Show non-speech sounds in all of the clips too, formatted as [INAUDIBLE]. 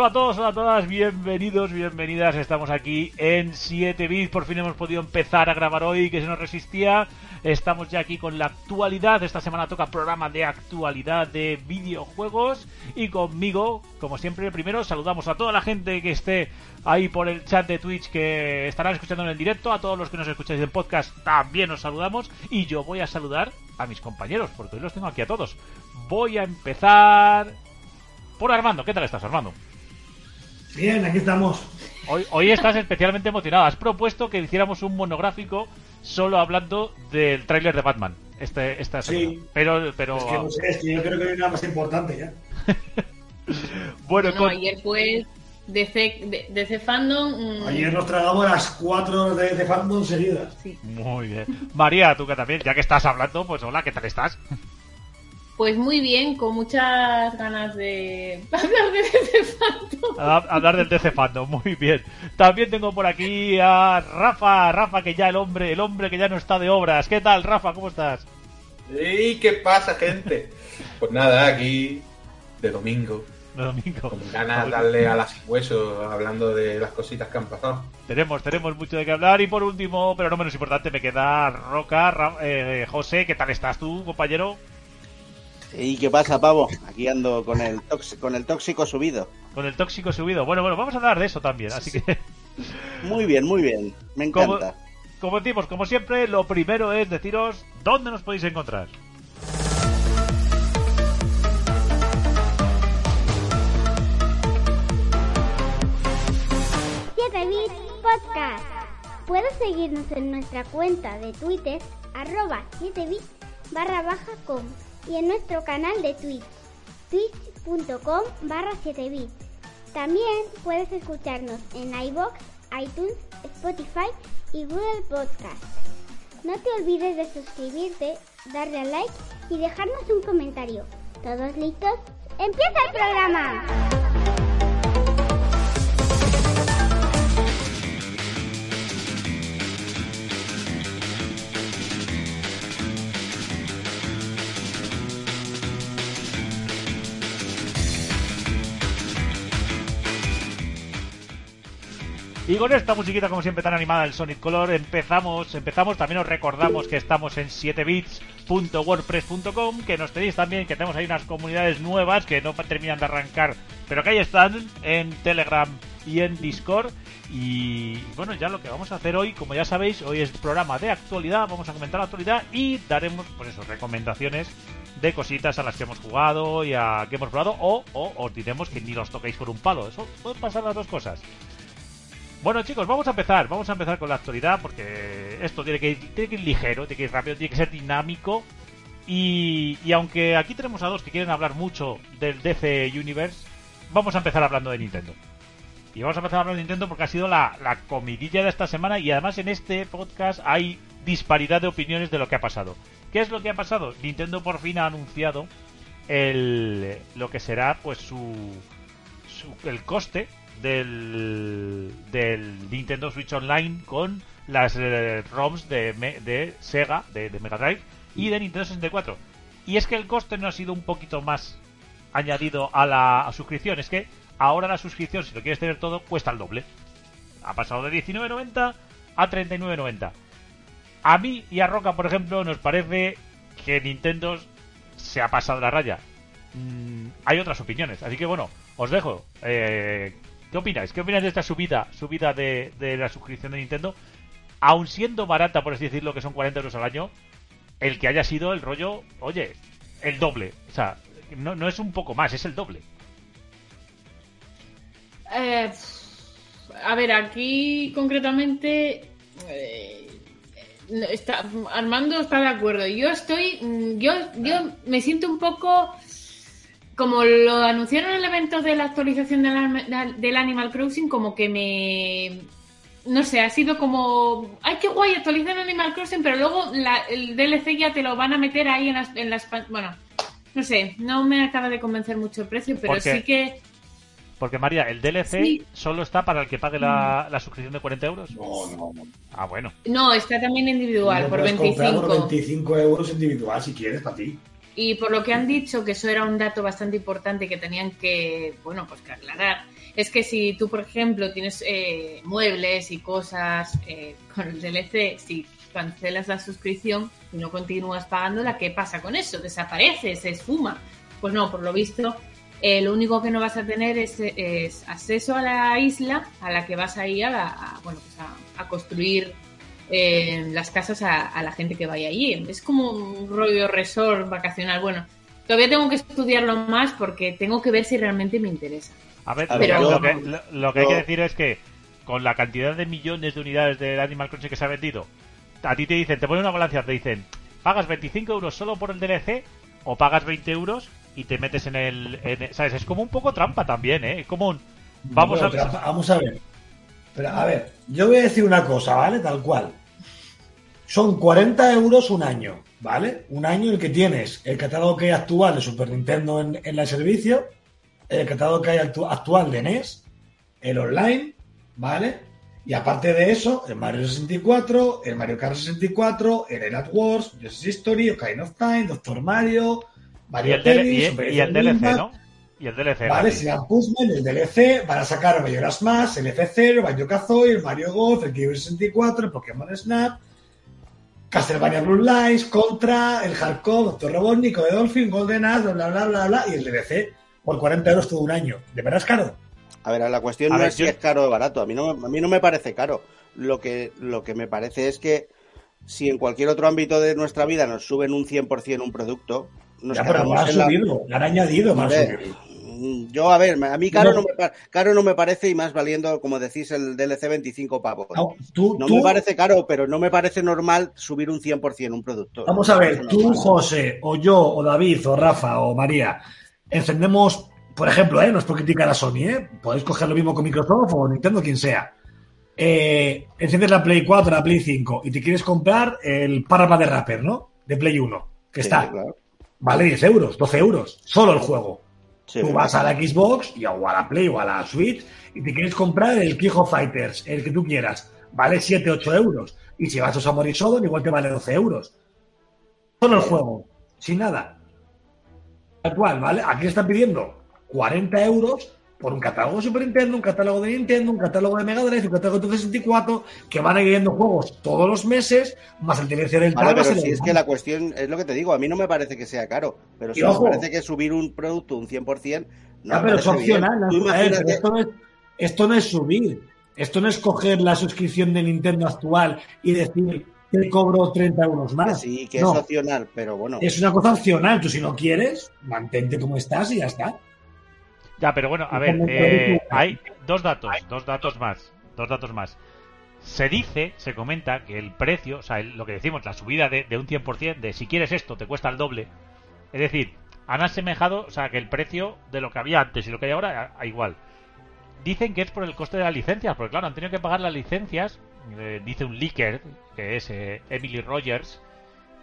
Hola a todos, hola a todas, bienvenidos, bienvenidas. Estamos aquí en 7 bits. Por fin hemos podido empezar a grabar hoy, que se nos resistía. Estamos ya aquí con la actualidad. Esta semana toca programa de actualidad de videojuegos. Y conmigo, como siempre, primero saludamos a toda la gente que esté ahí por el chat de Twitch que estarán escuchando en el directo. A todos los que nos escucháis en podcast también os saludamos. Y yo voy a saludar a mis compañeros, porque hoy los tengo aquí a todos. Voy a empezar por Armando. ¿Qué tal estás, Armando? Bien, aquí estamos. Hoy, hoy estás especialmente emocionado. Has propuesto que hiciéramos un monográfico solo hablando del tráiler de Batman. Este, esta semana. Sí. Pero, pero... Es que no sé, es que yo creo que hay una más importante ya. [LAUGHS] bueno, No, con- ayer fue DC, de- DC Fandom. mm, Ayer nos tragamos las cuatro horas de, de fandom seguidas. sí. Muy bien. María, tú que también, ya que estás hablando, pues hola, ¿qué tal estás? Pues muy bien, con muchas ganas de [LAUGHS] hablar de DC. A, hablar del DC Fandom, muy bien. También tengo por aquí a Rafa, Rafa que ya el hombre, el hombre que ya no está de obras. ¿Qué tal, Rafa? ¿Cómo estás? ¿Y qué pasa, gente? Pues nada, aquí de domingo, De domingo. con ganas de darle a las huesos hablando de las cositas que han pasado. Tenemos, tenemos mucho de qué hablar. Y por último, pero no menos importante, me queda Roca, Ra- eh, José, ¿qué tal estás tú, compañero? ¿Y qué pasa, pavo? Aquí ando con el, tóxico, con el tóxico subido. Con el tóxico subido. Bueno, bueno, vamos a hablar de eso también. Así que, Muy bien, muy bien. Me Como- encanta. como decimos, como siempre, lo primero es deciros dónde nos podéis encontrar. Siete Bits Podcast. Puedes seguirnos en nuestra cuenta de Twitter, arroba 7bits barra baja com y en nuestro canal de Twitch, twitch.com barra 7bits. También puedes escucharnos en iBox, iTunes, Spotify y Google Podcast. No te olvides de suscribirte, darle a like y dejarnos un comentario. ¿Todos listos? ¡Empieza el programa! Con esta musiquita, como siempre, tan animada del Sonic Color, empezamos, empezamos, también os recordamos que estamos en 7bits.wordpress.com, que nos tenéis también, que tenemos ahí unas comunidades nuevas que no terminan de arrancar, pero que ahí están, en Telegram y en Discord. Y bueno, ya lo que vamos a hacer hoy, como ya sabéis, hoy es programa de actualidad, vamos a comentar la actualidad y daremos, pues eso, recomendaciones de cositas a las que hemos jugado y a que hemos probado, o, os diremos que ni los toquéis por un palo, eso pueden pasar las dos cosas. Bueno chicos, vamos a empezar, vamos a empezar con la actualidad porque esto tiene que ir, tiene que ir ligero, tiene que ir rápido, tiene que ser dinámico y, y aunque aquí tenemos a dos que quieren hablar mucho del DC Universe, vamos a empezar hablando de Nintendo. Y vamos a empezar hablando de Nintendo porque ha sido la, la comidilla de esta semana y además en este podcast hay disparidad de opiniones de lo que ha pasado. ¿Qué es lo que ha pasado? Nintendo por fin ha anunciado el, lo que será pues su, su- el coste del, Nintendo Switch Online con las eh, ROMs de, Sega, de, Mega Drive y de Nintendo 64. Y es que el coste no ha sido un poquito más añadido a la suscripción, es que ahora la suscripción, si lo quieres tener todo, cuesta el doble. Ha pasado de 19.90 a 39.90. A mí y a Roca, por ejemplo, nos parece que Nintendo se ha pasado la raya. Mm, hay otras opiniones, así que bueno, os dejo. Eh, ¿Qué opináis? ¿Qué opináis de esta subida, subida de, la suscripción de Nintendo? Aun siendo barata, por así decirlo, que son 40 euros al año, el que haya sido el rollo, oye, el doble. O sea, no, no es un poco más, es el doble. Eh, a ver, aquí concretamente. eh, Armando está de acuerdo. Yo estoy. Yo, yo me siento un poco. Como lo anunciaron en el evento de la actualización del, del Animal Crossing, como que me. No sé, ha sido como. ¡Ay, qué guay! Actualizar Animal Crossing, pero luego la- el DLC ya te lo van a meter ahí en las. En las pan- bueno, no sé, no me acaba de convencer mucho el precio, pero sí que. Porque María, el DLC Sí. solo está para el que pague la, la suscripción de 40 euros. No, no, no. Ah, bueno. No, está también individual, por puedes comprar 25. por 25 euros individual si quieres para ti. Y por lo que han dicho, que eso era un dato bastante importante que tenían que, bueno, pues que aclarar, es que si tú, por ejemplo, tienes eh, muebles y cosas eh, con el DLC, si cancelas la suscripción y no continúas pagándola, ¿qué pasa con eso? Desaparece, se esfuma. Pues no, por lo visto, eh, lo único que no vas a tener es, es acceso a la isla a la que vas a ir a, bueno, pues a construir eh, las casas a, a la gente que vaya allí. Es como un rollo resort vacacional. Bueno, todavía tengo que estudiarlo más porque tengo que ver si realmente me interesa. A ver, A lo, ver, que- yo- lo que, lo- lo que hay que decir es que con la cantidad de millones de unidades del Animal Crossing que se ha vendido, a ti te dicen, te ponen una balanza, te dicen, pagas 25 euros solo por el DLC o pagas 20 euros y te metes en el... en- ¿Sabes? Es como un poco trampa también, ¿eh? Es como un... Vamos Bueno, a... Vamos a ver. Pero a ver, yo voy a decir una cosa, ¿vale? Tal cual. Son 40 euros un año, ¿vale? Un año en el que tienes el catálogo que hay actual de Super Nintendo en, en el servicio, el catálogo que hay actu- actual de NES, el online, ¿vale? Y aparte de eso, el Mario 64, el Mario Kart 64, el Elite Wars, Yoshi's History, Ocarina of Time, Doctor Mario, Y Mario el, DL Tennis, y- y el DLC, ¿no? Y el DLC. Vale, será Puzzle, el DLC, van a sacar Mayoras Más, el F0, Banjo Kazooie, el Mario Golf, el Kirby 64, el Pokémon Snap, Castlevania Blue Lines, Contra, el Hardcore, Doctor Robotnik, de Dolphin, Golden Axe, bla, bla, bla, bla, y el DLC por 40 euros todo un año. ¿De verdad es caro? A ver, la cuestión A no ver, es si yo- es caro o barato. A mí no, a mí no me parece caro. Lo que, lo que me parece es que si en cualquier otro ámbito de nuestra vida nos suben un 100% un producto, nos ya, pero no quedamos han la- subido, le han añadido más. Yo, a ver, a mí caro No. no, me, caro no me parece y más valiendo, como decís, el DLC 25 pavos. No, tú, No tú- me parece caro, pero no me parece normal subir un 100% un producto. Vamos a ver, tú. José, o yo, o David, o Rafa, o María, encendemos, por ejemplo, ¿eh? no es por criticar a Sony, ¿eh? podéis coger lo mismo con Microsoft o Nintendo, quien sea. Eh, enciendes la Play 4, la Play 5 y te quieres comprar el Parrapa de Rapper, ¿no? De Play 1, que Sí, está, claro. vale 10 euros, 12 euros, solo el juego. Sí, tú vas a la Xbox y, o a la Play o a la Switch y te quieres comprar el King of Fighters, el que tú quieras, vale 7, 8 euros. Y si vas a Samurai Shodown, igual te vale 12 euros. Solo el juego, sin nada. Tal cual, ¿vale? Aquí están pidiendo 40 euros por un catálogo de Super Nintendo, un catálogo de Nintendo, un catálogo de Mega Drive, un catálogo de 64, que van añadiendo juegos todos los meses, más el DLC del Vale, tal, pero si es que la cuestión es lo que te digo, a mí no me parece que sea caro, pero si me parece que subir un producto un 100% no Ya, pero es opcional. esto, no es, esto no es subir. Esto no es coger la suscripción de Nintendo actual y decir que cobro 30 euros más. sí, que No, es opcional, pero bueno. es una cosa opcional. Tú si no quieres, mantente como estás y ya está. Ya, pero bueno, a ver, eh, hay dos datos, dos datos más, dos datos más. Se dice, se comenta que el precio, o sea, el- lo que decimos, la subida de, de un 100%, de si quieres esto te cuesta el doble. Es decir, han asemejado, o sea, que el precio de lo que había antes y lo que hay ahora, a, a igual. Dicen que es por el coste de las licencias, porque claro, han tenido que pagar las licencias, eh, dice un leaker, que es eh, Emily Rogers,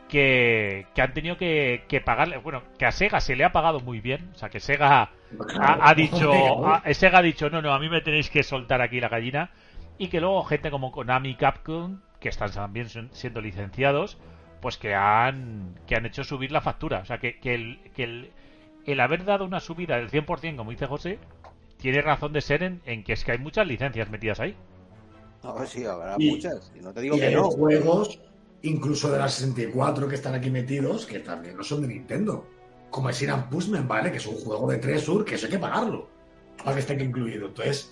que, que han tenido que, que pagarle, bueno, que a Sega se le ha pagado muy bien, o sea, que Sega ha, ha dicho, [LAUGHS] ha- Sega ha dicho, no, no, a mí me tenéis que soltar aquí la gallina, y que luego gente como Konami y Capcom, que están también siendo licenciados, pues que han, que han hecho subir la factura, o sea, que, que, el, que el, el haber dado una subida del 100%, como dice José, tiene razón de ser en, en que es que hay muchas licencias metidas ahí. No, sí, habrá Y- muchas. Y no te digo Y que hay no. juegos, incluso de la 64 que están aquí metidos, que también no son de Nintendo. Como el Sinan Puzzman, ¿vale? Que es un juego de 3 Sur, que eso hay que pagarlo. Para que esté incluido. Entonces,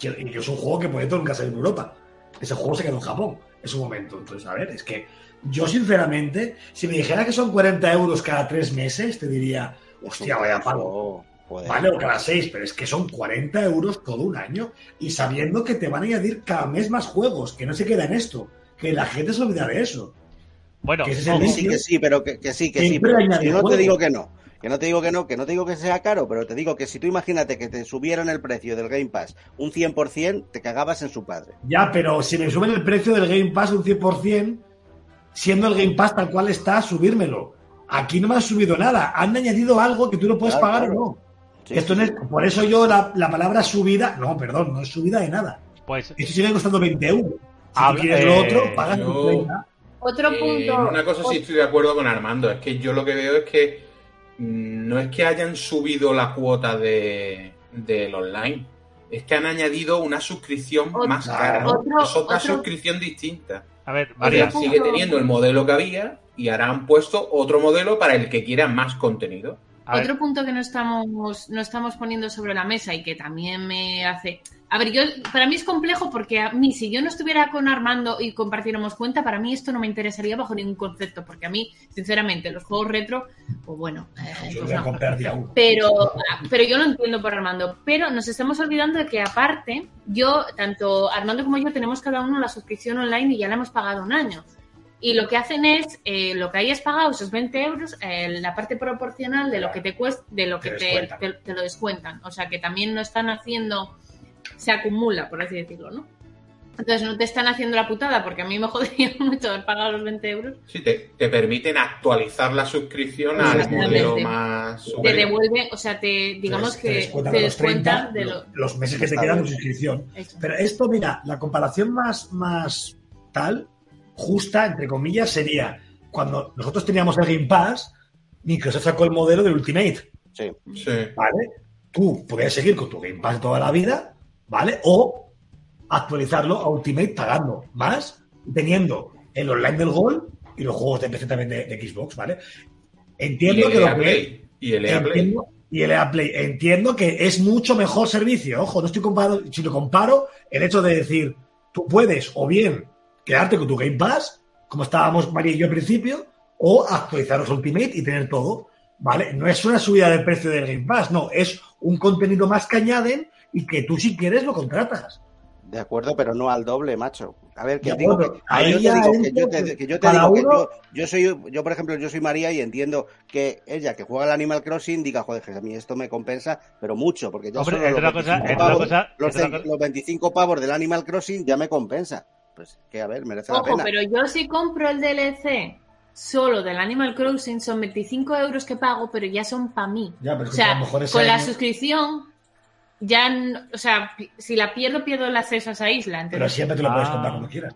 y es un juego que puede nunca salir en Europa. Ese juego se quedó en Japón en su momento. Entonces, a ver, es que yo sinceramente, si me dijera que son 40 euros cada 3 meses, te diría, hostia, vaya pago. Vale, o cada 6, pero es que son 40 euros todo un año. Y sabiendo que te van a añadir cada mes más juegos, que no se queda en esto. Que la gente se olvida de eso. Bueno, Que vicio. sí, que sí, pero que, que sí, que sí. Pero yo no te digo que no. Que no te digo que no, que no te digo que sea caro, pero te digo que si tú imagínate que te subieran el precio del Game Pass un 100%, te cagabas en su padre. Ya, pero si me suben el precio del Game Pass un 100%, siendo el Game Pass tal cual está, subírmelo. Aquí no me han subido nada. Han añadido algo que tú no puedes Claro, pagar claro. o no. Sí, Esto sí, no es, por eso yo la, la palabra subida, no, perdón, no es subida de nada. pues Esto sigue costando 20 euros. Si quieres lo otro, pagas yo- tus 30. Otro Eh, punto. una cosa sí estoy de acuerdo con Armando, es que yo lo que veo es que mm, no es que hayan subido la cuota de, del online, es que han añadido una suscripción Otro- más cara. otro- es otra otro- suscripción distinta. A ver, María María, sigue teniendo el modelo que había y ahora han puesto otro modelo para el que quiera más contenido. A ver, Otro punto que no estamos, no estamos poniendo sobre la mesa y que también me hace. A ver, yo para mí es complejo porque a mí, si yo no estuviera con Armando y compartiéramos cuenta, para mí esto no me interesaría bajo ningún concepto, porque a mí, sinceramente, los juegos retro, pues bueno, eh, Yo pues voy a no. comprar día uno. Pero, pero yo lo entiendo por Armando. Pero nos estamos olvidando de que aparte, yo, tanto Armando como yo, tenemos cada uno la suscripción online y ya la hemos pagado un año. Y lo que hacen es, eh, lo que hayas pagado, esos 20 euros, eh, la parte proporcional de lo que te cuesta, de lo que Te te, lo descuentan. O sea que también no están haciendo, se acumula, por así decirlo, ¿no? Entonces no te están haciendo la putada, porque a mí me [LAUGHS] jodería mucho haber pagado los 20 euros. Sí, te, te permiten actualizar la suscripción al modelo más Te devuelve, o sea, te, digamos Te- te que descuentan te los 30, descuentan de lo... los meses que te quedan de suscripción. Eso. Pero esto, mira, la comparación más, más tal, justa, entre comillas, sería cuando nosotros teníamos el Game Pass, Microsoft sacó el modelo de Ultimate, Sí. Sí. ¿vale? Tú puedes seguir con tu Game Pass toda la vida, ¿vale? O actualizarlo a Ultimate pagando más, teniendo el online del Gol y los juegos de PC también de, de Xbox, ¿vale? Entiendo que lo. Play. Y el EA Play. Y el EA Play. Entiendo que es mucho mejor servicio. Ojo, no estoy comparando, si lo comparo, el hecho de decir, tú puedes o bien quedarte con tu Game Pass, como estábamos María y yo al principio, o actualizaros Ultimate y tener todo. ¿Vale? No es una subida de precio del Game Pass, no, es un contenido más que añaden y que tú si quieres lo contratas. De acuerdo, pero no al doble, macho. A ver, que digo que, a yo te ya digo que entro yo te, que que yo te cada digo que uno- yo, yo soy, yo por ejemplo, yo soy María y entiendo que ella que juega al Animal Crossing diga, joder, que a mí esto me compensa, pero mucho, porque ya Hombre, solo los, una cosa- 25 entre una pavos, cosa- los, entre una cosa- los 25 pavos del Animal Crossing ya me compensa. Pues que a ver, merece la Ojo, pena. pero yo si compro el DLC solo del Animal Crossing son 25 euros que pago, pero ya son para mí. Ya, pero es o a sea, lo mejor ese con la suscripción ya, o sea, si la pierdo, pierdo el acceso a esa isla. Pero siempre te lo puedes Ah. comprar cuando quieras.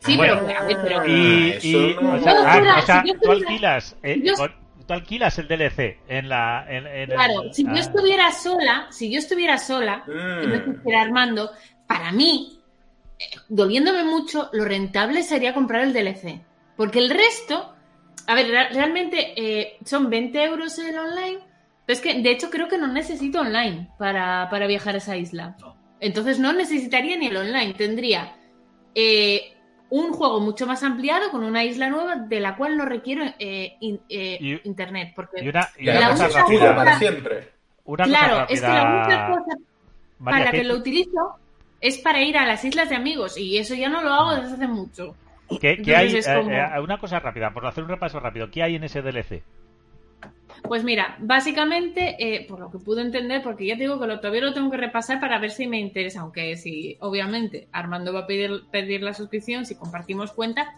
sí, Bueno. pero, a ver, pero- Y, eso y- no- o sea, Yo ah, fuera- o sea, si yo tú alquilas, eh, yo- con- tú alquilas el DLC en la, en, en el- claro, si ah. yo estuviera sola, si yo estuviera sola, y no Mm. estuviera Armando, para mí, doliéndome mucho, lo rentable sería comprar el DLC. Porque el resto, a ver, realmente eh, son 20 euros el online, pero es que de hecho creo que no necesito online para, para viajar a esa isla. Entonces no necesitaría ni el online, tendría eh, un juego mucho más ampliado con una isla nueva de la cual no requiero eh, in- eh, Y- internet. Porque Y una, y La cosa rápida. para siempre. Una claro, cosa es que la única cosa María, para la ¿qué- que lo utilizo es para ir a las islas de amigos y eso ya no lo hago desde hace mucho. ¿Qué, qué hay? Eh, como- eh, una cosa rápida, por hacer un repaso rápido. ¿Qué hay en ese DLC? Pues mira, básicamente, eh, por lo que pude entender, porque ya te digo que lo, todavía lo tengo que repasar para ver si me interesa, aunque si obviamente Armando va a pedir, pedir la suscripción, si compartimos cuenta,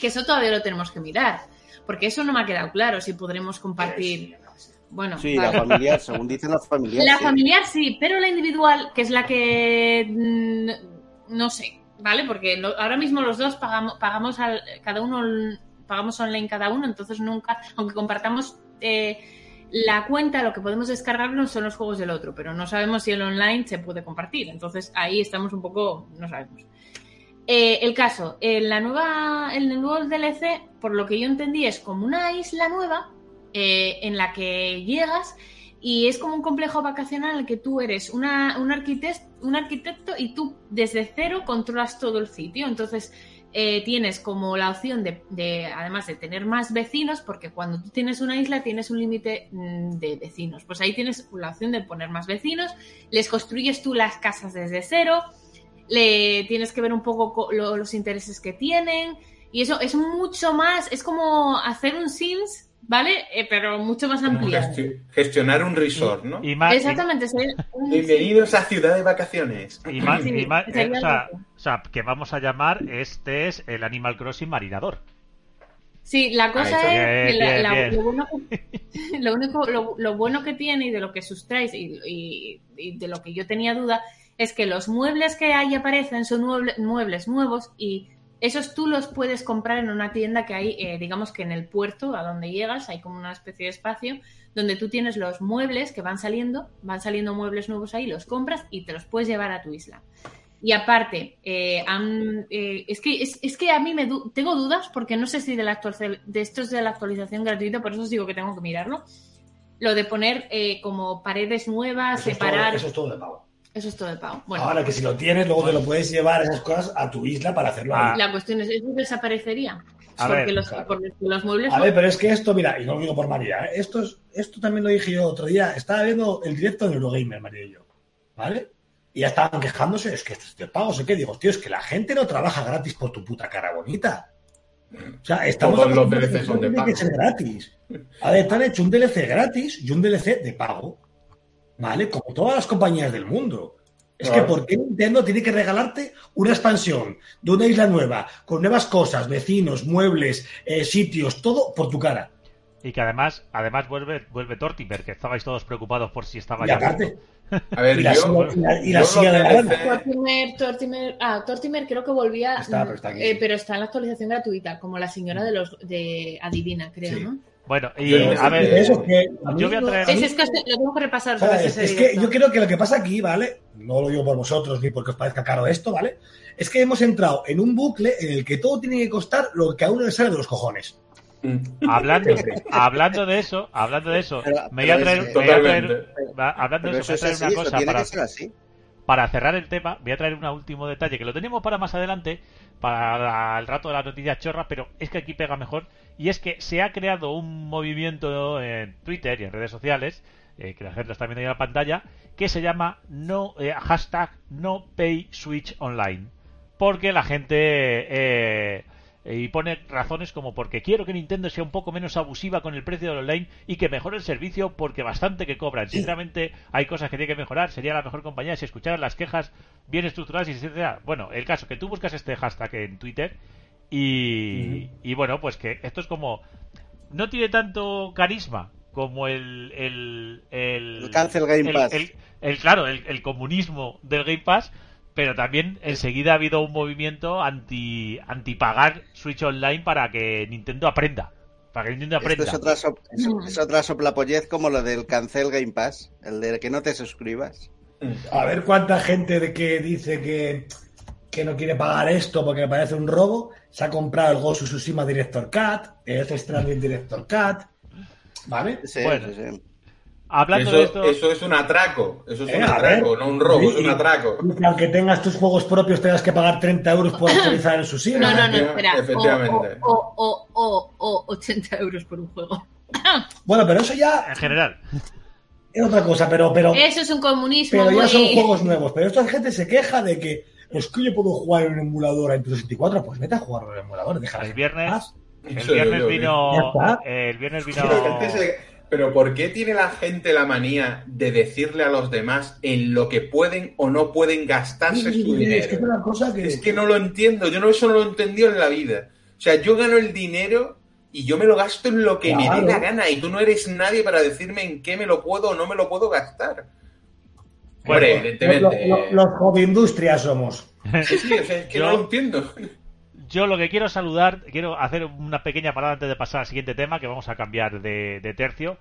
que eso todavía lo tenemos que mirar, porque eso no me ha quedado claro, si podremos compartir... Bueno, Sí, vale. la familiar, según dicen las familiares. La sí. familiar sí, pero la individual, que es la que mm, no sé, ¿vale? Porque lo- ahora mismo los dos pagamos, pagamos al, cada uno pagamos online cada uno, entonces nunca, aunque compartamos eh, la cuenta, lo que podemos descargar no son los juegos del otro, pero no sabemos si el online se puede compartir. Entonces ahí estamos un poco, no sabemos. Eh, el caso, en la nueva, en el nuevo DLC, por lo que yo entendí, es como una isla nueva eh, en la que llegas y es como un complejo vacacional en el que tú eres una, un, arquitecto, un arquitecto y tú desde cero controlas todo el sitio. Entonces eh, tienes como la opción de, de, además de tener más vecinos, porque cuando tú tienes una isla tienes un límite mm, de vecinos. Pues ahí tienes la opción de poner más vecinos, les construyes tú las casas desde cero, le tienes que ver un poco co- lo- los intereses que tienen y eso es mucho más, es como hacer un Sims, ¿vale? Eh, pero mucho más ampliado. gesti- gestionar un resort, ¿no? Y más, Exactamente, un Bienvenidos a Ciudad de Vacaciones. y más, Sí, y más- eh, o, sea, algo. o sea, que vamos a llamar, este es el Animal Crossing Marinador. Sí, la cosa Ah, es bien, que la- bien, la- bien. Lo, bueno [LAUGHS] lo único, lo, lo bueno que tiene y de lo que sustraes y, y- y de lo que yo tenía duda es que los muebles que ahí aparecen son mueble- muebles nuevos y Esos tú los puedes comprar en una tienda que hay, eh, digamos que en el puerto a donde llegas, hay como una especie de espacio donde tú tienes los muebles que van saliendo, van saliendo muebles nuevos ahí, los compras y te los puedes llevar a tu isla. Y aparte, eh, han- eh, es, que, es, es que a mí me du- tengo dudas porque no sé si de, la de esto es de la actualización gratuita, por eso os digo que tengo que mirarlo. Lo de poner eh, como paredes nuevas, Eso es, todo, separar, eso es todo de pago. Eso es todo de pago. Bueno, Ahora que si lo tienes, luego te lo puedes llevar esas cosas a tu isla para hacerlo. Ah. la cuestión es, ¿eso desaparecería? A porque ver, los, claro. porque los muebles... A ver, pero es que esto, mira, y no lo digo por María, ¿eh? esto, es, esto también lo dije yo otro día. Estaba viendo el directo de Eurogamer, María y yo, ¿vale? Y ya estaban quejándose, es que esto es de pago, sé qué. Digo, tío, es que la gente no trabaja gratis por tu puta cara bonita. O sea, estamos Todos los DLC son de tiene pago. que ser gratis. A ver, te han hecho un DLC gratis y un DLC de pago, ¿vale? Como todas las compañías del mundo. Es que. ¿por qué Nintendo tiene que regalarte una expansión de una isla nueva, con nuevas cosas, vecinos, muebles, eh, sitios, todo por tu cara? Y que además, además vuelve, vuelve Tortimer, que estabais todos preocupados por si estaba Y ya aparte, A ver, [LAUGHS] y la, yo, silla, y la- y la yo silla de la Tortimer, Tortimer, ah, Tortimer creo que volvía, Está, pero está aquí. eh, pero está en la actualización gratuita, como la señora de los de Adivina, creo, Sí. ¿no? Bueno, y Yo- a ver, Eso es que a yo voy a traer- es que lo tengo que repasar. es, que yo creo que lo que pasa aquí, ¿vale? No lo digo por vosotros ni porque os parezca caro esto, ¿vale? Es que hemos entrado en un bucle en el que todo tiene que costar lo que a uno le sale de los cojones. Mm. hablando, hablando de eso, hablando de eso, Pero- me voy a traer, es- me voy a traer- Totalmente. va- hablando de eso eso, es voy a traer así, una cosa para cerrar el tema, voy a traer un último detalle que lo tenemos para más adelante, para el rato de las noticias chorras, pero es que aquí pega mejor. Y es que se ha creado un movimiento en Twitter y en redes sociales, eh, que la gente está viendo ahí en la pantalla, que se llama no eh, hashtag no pay switch online. Porque la gente eh, y pone razones como porque quiero que Nintendo sea un poco menos abusiva con el precio del online y que mejore el servicio porque bastante que cobran. Sinceramente, hay cosas que tiene que mejorar. Sería la mejor compañía si escucharan las quejas bien estructuradas y etcétera. Bueno, el caso que tú buscas este hashtag en Twitter y, y bueno, pues que esto es como no tiene tanto carisma como el el el, El cancel Game el- Pass. el- el- claro el, el comunismo del Game Pass pero también enseguida ha habido un movimiento anti anti pagar Switch Online para que Nintendo aprenda para que Nintendo Esto aprenda es otra, so- es, es otra soplapollez como lo del cancel Game Pass, el de que no te suscribas. A ver cuánta gente de que dice que, que no quiere pagar esto porque le parece un robo, se ha comprado el Ghost of Tsushima Director Cut, el Stranding Director Cut, ¿vale? Sí, Bueno. sí, sí. Hablando Eso, de esto eso es un atraco. Eso es Eh, un atraco, ver. no un robo, es un atraco. y que aunque tengas tus juegos propios tengas que pagar 30 euros por actualizar en su sitio. No, no, no, espera. O, efectivamente. o, o, o, o 80 euros por un juego. [LAUGHS] Bueno, pero eso ya en general es otra cosa, pero, pero, Eso es un comunismo pero ya muy... son juegos nuevos. Pero esta gente se queja de que es que yo puedo jugar en un emulador en tu 64, pues vete a jugar en un emulador, deja el viernes el viernes vino el viernes vino La gente se- Pero ¿por qué tiene la gente la manía de decirle a los demás en lo que pueden o no pueden gastarse su Es que es dinero? una cosa que... Es que no lo entiendo, yo no eso no lo he entendido en la vida. O sea, yo gano el dinero y yo me lo gasto en lo que me dé la gana y tú no eres nadie para decirme en qué me lo puedo o no me lo puedo gastar. Bueno, Hombre, evidentemente. lo- lo- los hobby industrias somos. Sí, sí, o sea, es que Yo- no lo entiendo. Yo lo que quiero saludar, quiero hacer una pequeña parada antes de pasar al siguiente tema, que vamos a cambiar de, de tercio.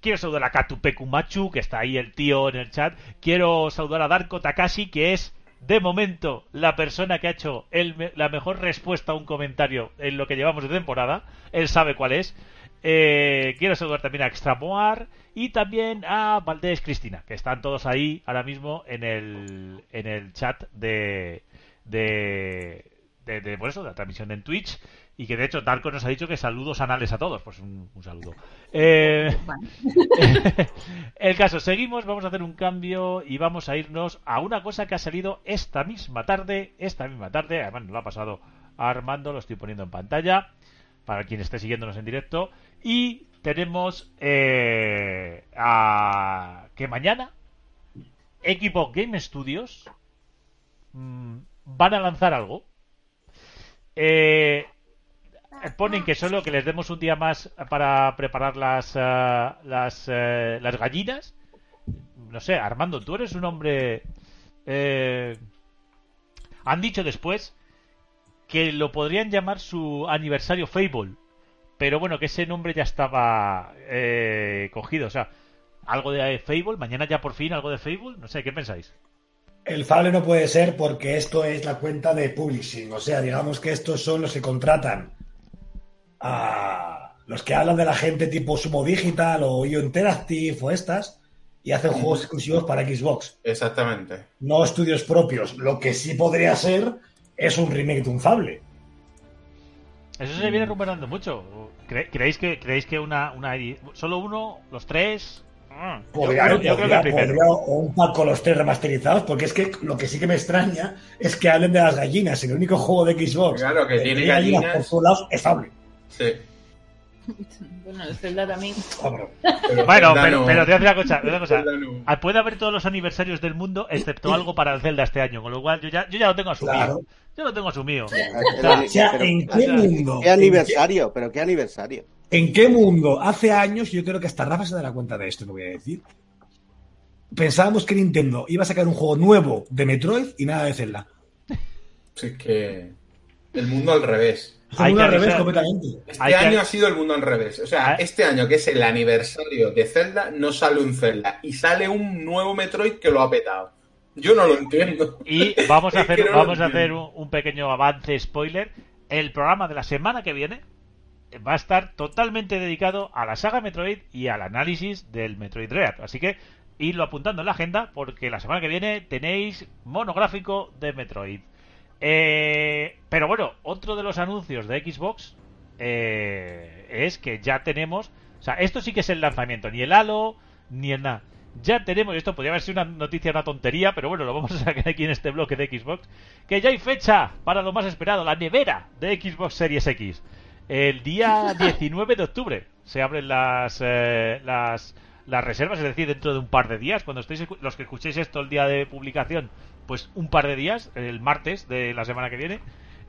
Quiero saludar a Katupekumachu, que está ahí el tío en el chat. Quiero saludar a Darko Takashi, que es, de momento, la persona que ha hecho el la mejor respuesta a un comentario en lo que llevamos de temporada. Él sabe cuál es. Eh, quiero saludar también a Extramoar y también a Valdés Cristina, que están todos ahí ahora mismo en el, en el chat de, de, de, de, por eso, de la transmisión en Twitch y que de hecho Darko nos ha dicho que saludos anales a todos. Pues un, un saludo. Eh, [LAUGHS] [LAUGHS] el caso, seguimos, vamos a hacer un cambio y vamos a irnos a una cosa que ha salido esta misma tarde, esta misma tarde, además nos lo ha pasado a Armando, lo estoy poniendo en pantalla para quien esté siguiéndonos en directo y tenemos eh, a que mañana Equipo Game Studios mm, van a lanzar algo. Eh, ponen que solo que les demos un día más para preparar las ah, las, eh, las gallinas. No sé, Armando, tú eres un hombre. eh, han dicho después que lo podrían llamar su aniversario Fable. Pero bueno, que ese nombre ya estaba eh, cogido. O sea, algo de Fable, mañana ya por fin algo de Fable. No sé, ¿qué pensáis? El Fable no puede ser porque esto es la cuenta de publishing. O sea, digamos que estos son los que contratan a los que hablan de la gente tipo Sumo Digital o IO Interactive o estas y hacen juegos exclusivos para Xbox. Exactamente. No estudios propios. Lo que sí podría ser es un remake de un Fable. Eso se viene rumorando mucho. ¿Cre- ¿Creéis que creéis que una, una solo uno, los tres? Ah, Podría, yo creo que podría- un pack con los tres remasterizados, porque es que lo que sí que me extraña es que hablen de las gallinas. El único juego de Xbox Claro, que tiene gallinas. por todos lados es Fable. Sí. [LAUGHS] Bueno, el Zelda también. Bueno, Zelda pero, no. pero te voy a decir una cosa, una cosa. No. Ah, Puede haber todos los aniversarios del mundo, excepto algo para el Zelda este año, con lo cual yo ya, yo ya lo tengo asumido. Claro. Yo lo tengo asumido. O ani- sea, pero- ¿en qué mundo? ¿Qué aniversario? ¿Pero qué aniversario? ¿En qué mundo? Hace años, yo creo que hasta Rafa se dará cuenta de esto que voy a decir. Pensábamos que Nintendo iba a sacar un juego nuevo de Metroid y nada de Zelda. Sí, es que el mundo al revés. Un mundo al revés completamente. Este Hay que- año ha sido el mundo al revés. O sea, Ah. este año que es el aniversario de Zelda, no sale un Zelda y sale un nuevo Metroid que lo ha petado. Yo no lo entiendo. Y vamos a [LAUGHS] hacer, no lo vamos a hacer un pequeño avance spoiler. El programa de la semana que viene va a estar totalmente dedicado a la saga Metroid y al análisis del Metroid Dread. Así que idlo apuntando en la agenda porque la semana que viene tenéis monográfico de Metroid. Eh, pero bueno, otro de los anuncios de Xbox eh, es que ya tenemos, o sea, esto sí que es el lanzamiento, ni el Halo, ni el nada. Ya tenemos, esto podría haber sido una noticia, una tontería, pero bueno, lo vamos a sacar aquí en este bloque de Xbox, que ya hay fecha para lo más esperado, la nevera de Xbox Series X. El día [LAUGHS] 19 de octubre se abren las, eh, las, las reservas, es decir, dentro de un par de días, cuando estéis, los que escuchéis esto el día de publicación, pues un par de días, el martes de la semana que viene,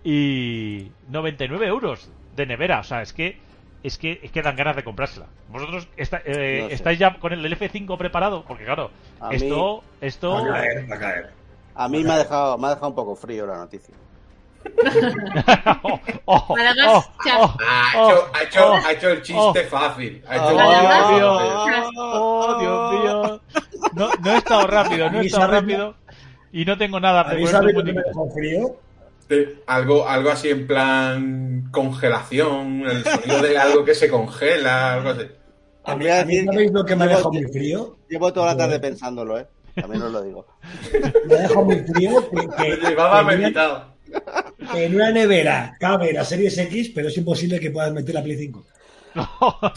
y 99 euros de nevera, o sea, es que es que, es que dan ganas de comprársela. Vosotros está- eh, No sé. estáis ya con el F5 preparado, porque claro, A mí- esto, esto, Va a caer, va a caer. A mí me ha dejado, me ha dejado un poco frío la noticia. [LAUGHS] oh, oh, Madagascar. oh, oh, Ah, ha, oh, hecho, ha, hecho, oh, ha hecho el chiste oh. fácil. Ha hecho Oh, el Madagascar. chiste Dios. fácil. Oh, Dios mío. No, no he estado rápido, no he ¿Y estado rápido. Y no tengo nada ¿Habéis por sabido eso que me dejó frío? Sí, algo, algo así en plan congelación, el sonido de algo que se congela, algo así. A mí, a mí ¿sabéis lo que me ha dejado muy frío? Llevo toda la tarde pensándolo, ¿eh? También os lo digo. [LAUGHS] Me ha dejado muy frío que, que- Lo llevaba que en, una, meditado. que en una nevera cabe la Series X, pero es imposible que puedas meter la Play 5. [LAUGHS]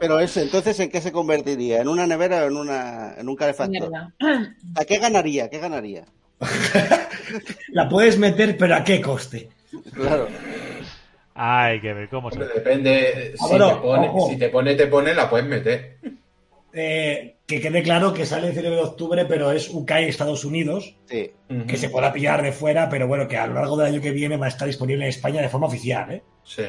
Pero ese, entonces, ¿en qué se convertiría? ¿En una nevera o en, una, en un calefactor? Mierda. ¿A qué ganaría? ¿Qué ganaría? [LAUGHS] La puedes meter, pero ¿a qué coste? Claro. Ay, que ver cómo se. Depende. Si, bueno, te pone, ojo. si te pone, te pone, la puedes meter. Eh, que quede claro que sale el 19 de octubre, pero es UK Estados Unidos, Sí. que se podrá pillar de fuera, pero bueno, que a lo largo del año que viene va a estar disponible en España de forma oficial, ¿eh? Sí.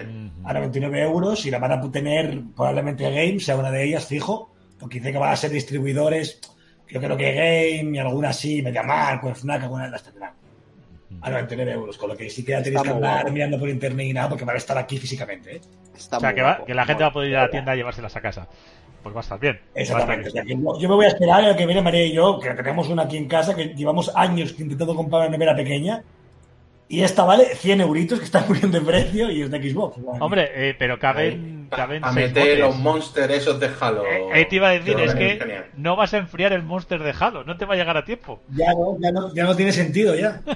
A 99 euros y la van a tener probablemente Game, sea una de ellas, fijo, porque dice que van a ser distribuidores, yo creo que Game y alguna así, MediaMarkt, o Fnac, alguna de las tendrán. A 99 euros, con lo que sí que ya tenéis que andar guapo. mirando por internet y nada, porque van a estar aquí físicamente, ¿eh? Está O sea, muy que, va- guapo. que la gente va a poder ir a la tienda a llevárselas a casa. Pues va a estar bien. Estar Exactamente. Bien. yo, yo me voy a esperar el que viene María y yo, que tenemos una aquí en casa, que llevamos años intentando comprar una nevera pequeña. Y esta vale 100 euritos, que está [LAUGHS] muy bien de precio, y es de Xbox. Hombre, eh, pero caben, caben A seis meter botes. los monsters esos de Halo. Eh, eh, te iba a decir, es que genial. no vas a enfriar el monster de Halo, no te va a llegar a tiempo. Ya no, ya no, ya no tiene sentido ya. [LAUGHS]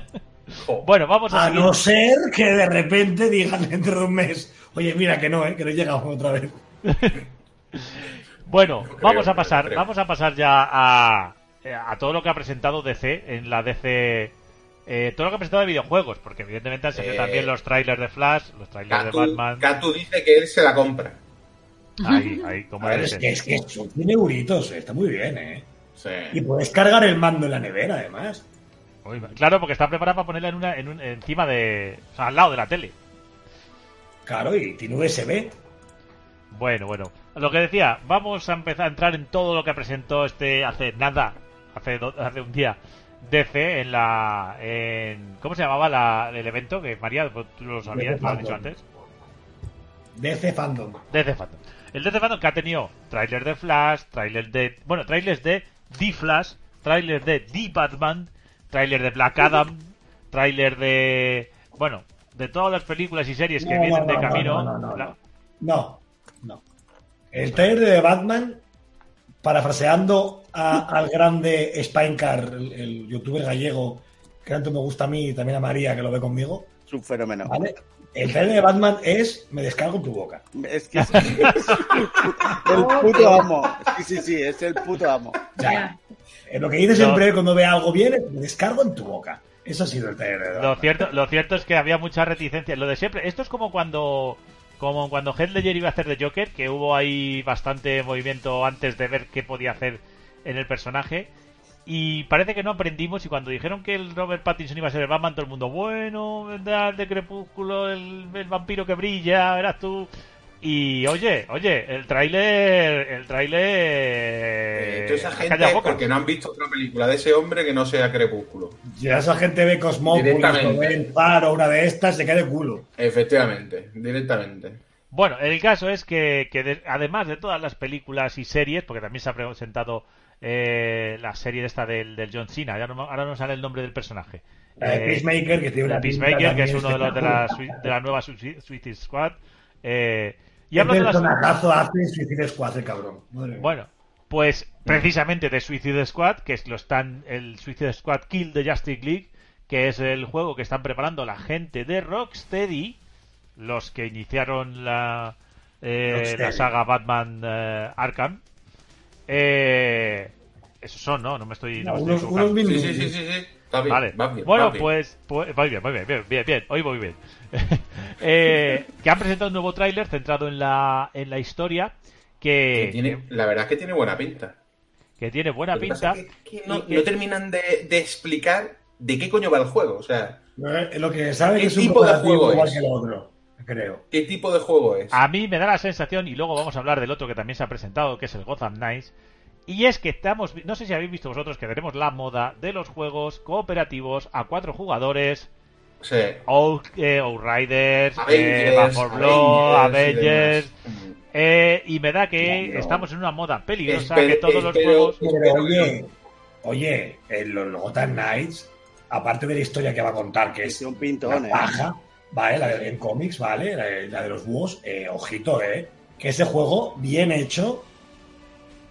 Bueno, vamos a A seguir. no ser que de repente digan [LAUGHS] dentro de un mes, oye, mira que no, ¿eh? que no llegamos otra vez. Bueno, vamos a pasar, vamos a pasar ya a, a todo lo que ha presentado DC en la DC, eh, todo lo que ha presentado de videojuegos, porque evidentemente han salido Eh, también los trailers de Flash, los trailers de Batman. Catu dice que él se la compra. Ahí, ahí, [LAUGHS] como es que, es que son 100 euritos, eh, está muy bien, ¿eh? Sí. Y puedes cargar el mando en la nevera, además. Uy, Claro, porque está preparada para ponerla en una, en un- encima de, o sea, al lado de la tele. Claro, y tiene USB. Bueno, bueno. Lo que decía, vamos a empezar a entrar en todo lo que presentó este hace nada, hace, do- hace un día, DC en la. En, ¿Cómo se llamaba la, el evento? Que María, tú lo sabías, lo has dicho antes. DC Fandom. DC Fandom. El DC Fandom que ha tenido tráiler de Flash, tráiler de. Bueno, trailers de The Flash, tráiler de The Batman, tráiler de Black Adam, tráiler de. Bueno, de todas las películas y series que No, vienen no, de no, camino. no, no, no, La- no. No, no. El trailer de Batman, parafraseando a- al grande Spinecar, el, el youtuber gallego, que tanto me gusta a mí y también a María, que lo ve conmigo, Es un fenómeno. ¿vale? El trailer de Batman es me descargo en tu boca. Es que es [LAUGHS] el puto amo. Sí, sí, sí, es el puto amo. Ya. eh, lo que dice No. siempre cuando ve algo bien es me descargo en tu boca. Eso ha sido el trailer de Lo Batman. cierto, lo cierto es que había mucha reticencia. Lo de siempre. Esto es como cuando. Como cuando Heath Ledger iba a hacer de Joker, que hubo ahí bastante movimiento antes de ver qué podía hacer en el personaje. Y parece que no aprendimos. Y cuando dijeron que el Robert Pattinson iba a ser el Batman, todo el mundo, bueno, el de Crepúsculo, el, el vampiro que brilla, verás tú. Y oye, oye, el tráiler. El tráiler. Eh, toda esa gente es porque no han visto otra película de ese hombre que no sea Crepúsculo. Si esa gente ve Cosmópolis Directamente. o ve El Faro, una de estas, se cae de culo. Efectivamente, directamente. Bueno, el caso es que, que de- además de todas las películas y series, porque también se ha presentado eh, la serie esta del, del John Cena, ya no ahora no sale el nombre del personaje. La de Eh, Peacemaker, que tiene una Peacemaker, que es uno de los de la, de la nueva Suicide Squad. Eh, y ¿Qué hablo de las... hace Suicide Squad, el cabrón? Madre mía. Bueno, pues precisamente de Suicide Squad, que es lo están el Suicide Squad Kill the Justice League, que es el juego que están preparando la gente de Rocksteady, los que iniciaron la eh, la saga Batman eh, Arkham. Eh, esos son, ¿no? No me estoy, no me estoy unos, equivocando. unos Sí, mil sí, sí, sí, sí. Está bien, Vale. vas bien, bueno, bien. pues, pues muy bien, muy bien, bien, bien, bien. Hoy voy bien. [LAUGHS] Eh, que han presentado un nuevo tráiler centrado en la en la historia que, Que tiene, la verdad es que tiene buena pinta. que tiene buena Lo pinta. pasa es que- que no, y que- no terminan de, de explicar de qué coño va el juego. O sea, Eh, Lo que sabe ¿Qué que es un tipo de juego igual es? que el otro, creo. ¿qué tipo de juego es? A mí me da la sensación, y luego vamos a hablar del otro que también se ha presentado, que es el Gotham Knights, y es que estamos, no sé si habéis visto vosotros que tenemos la moda de los juegos cooperativos a cuatro jugadores, Out, eh, Outriders, Avengers, eh, Back 4 Blood, Avengers eh, y me da que Claro. estamos en una moda peligrosa, Espero- que todos los juegos... Pero oye, oye, en los Gotham Knights, aparte de la historia que va a contar, que es un pintón, ¿eh? paja, ¿vale? La de- en cómics, ¿vale? La, de- la de los búhos, eh, ojito, ¿eh? Que ese juego, bien hecho,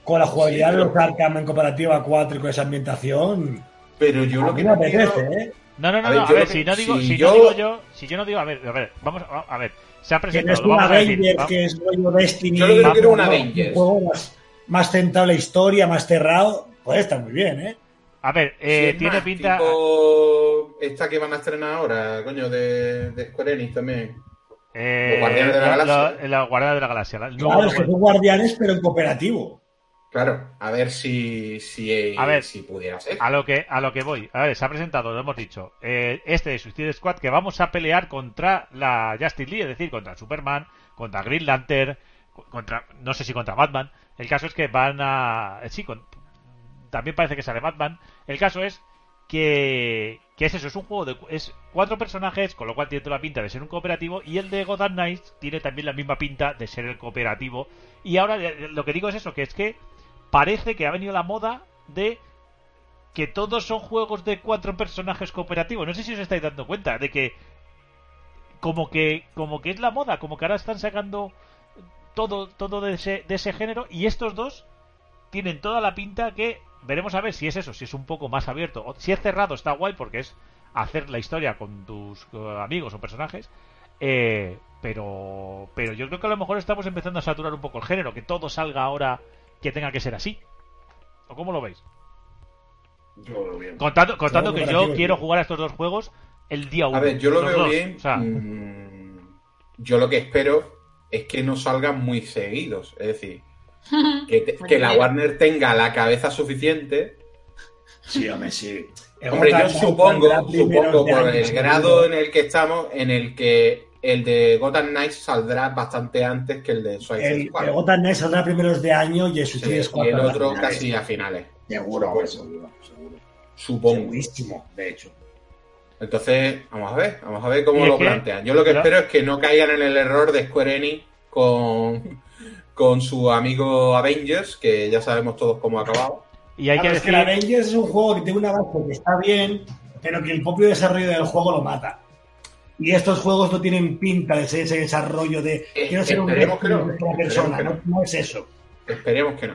con la jugabilidad Sí, de los Arkham en cooperativa 4 y con esa ambientación, Pero yo lo que me no quiero- apetece, ¿eh? No, no, no, A ver, no, a ver, si no digo, si si yo- no digo yo, si yo no digo, a ver, a ver, vamos, a, a ver, se ha Que no presentado, es un que es rollo Destiny. Yo lo que no quiero es un. Un juego más, más centrado en la historia, más cerrado, puede estar muy bien, ¿eh? a ver, eh, tiene más pinta... tipo esta que van a estrenar ahora, coño, de, de Square Enix también. Eh, Los Guardianes de la lo- Galaxia. lo- los Guardianes de la Galaxia. la- Claro, es que son guardianes, pero en cooperativo. Claro, a ver si, si, A ver, si pudiera ser. A lo que a lo que voy. A ver, se ha presentado, lo hemos dicho. eh, este de Suicide Squad que vamos a pelear contra la Justice League, es decir, contra Superman, contra Green Lantern, co- contra no sé si contra Batman. El caso es que van a eh, sí, con- también parece que sale Batman. El caso es que que es eso, es un juego de es cuatro personajes, con lo cual tiene toda la pinta de ser un cooperativo y el de Gotham Knights tiene también la misma pinta de ser el cooperativo. Y ahora eh, lo que digo es eso, que es que parece que ha venido la moda de que todos son juegos de cuatro personajes cooperativos. No sé si os estáis dando cuenta de que como que como que es la moda, como que ahora están sacando todo todo de ese de ese género y estos dos tienen toda la pinta que veremos a ver si es eso, si es un poco más abierto o si es cerrado está guay porque es hacer la historia con tus amigos o personajes. Eh, pero pero yo creo que a lo mejor estamos empezando a saturar un poco el género, que todo salga ahora que tenga que ser así. ¿O cómo lo veis? Yo lo veo bien. Contando, contando que yo quiero jugar a estos dos juegos el día uno. A ver, yo lo veo dos. bien. O sea, mm, yo lo que espero es que no salgan muy seguidos. Es decir, [LAUGHS] que, te- que la Warner tenga la cabeza suficiente. Sí, hombre, sí. Hombre, yo supongo, supongo por el grado en el que estamos, en el que el de Gotham Knights saldrá bastante antes que el de Suicide El, Squad. el Gotham Knights saldrá primeros de año y el Sí, Suicide Squad y el otro finales. casi a finales. Seguro, seguro, seguro. Supongo. Segurísimo, de hecho. Entonces, vamos a ver, vamos a ver cómo lo que- plantean. Yo lo que espero es que no caigan en el error de Square Enix con, con su amigo Avengers, que ya sabemos todos cómo ha acabado. Y hay Claro, que es que decir... el Avengers es un juego que tiene una base que está bien, pero que el propio desarrollo del juego lo mata. Y estos juegos no tienen pinta de ser ese desarrollo de Eh, quiero ser un esperemos que no, persona, que no. no, no es eso. Esperemos que no.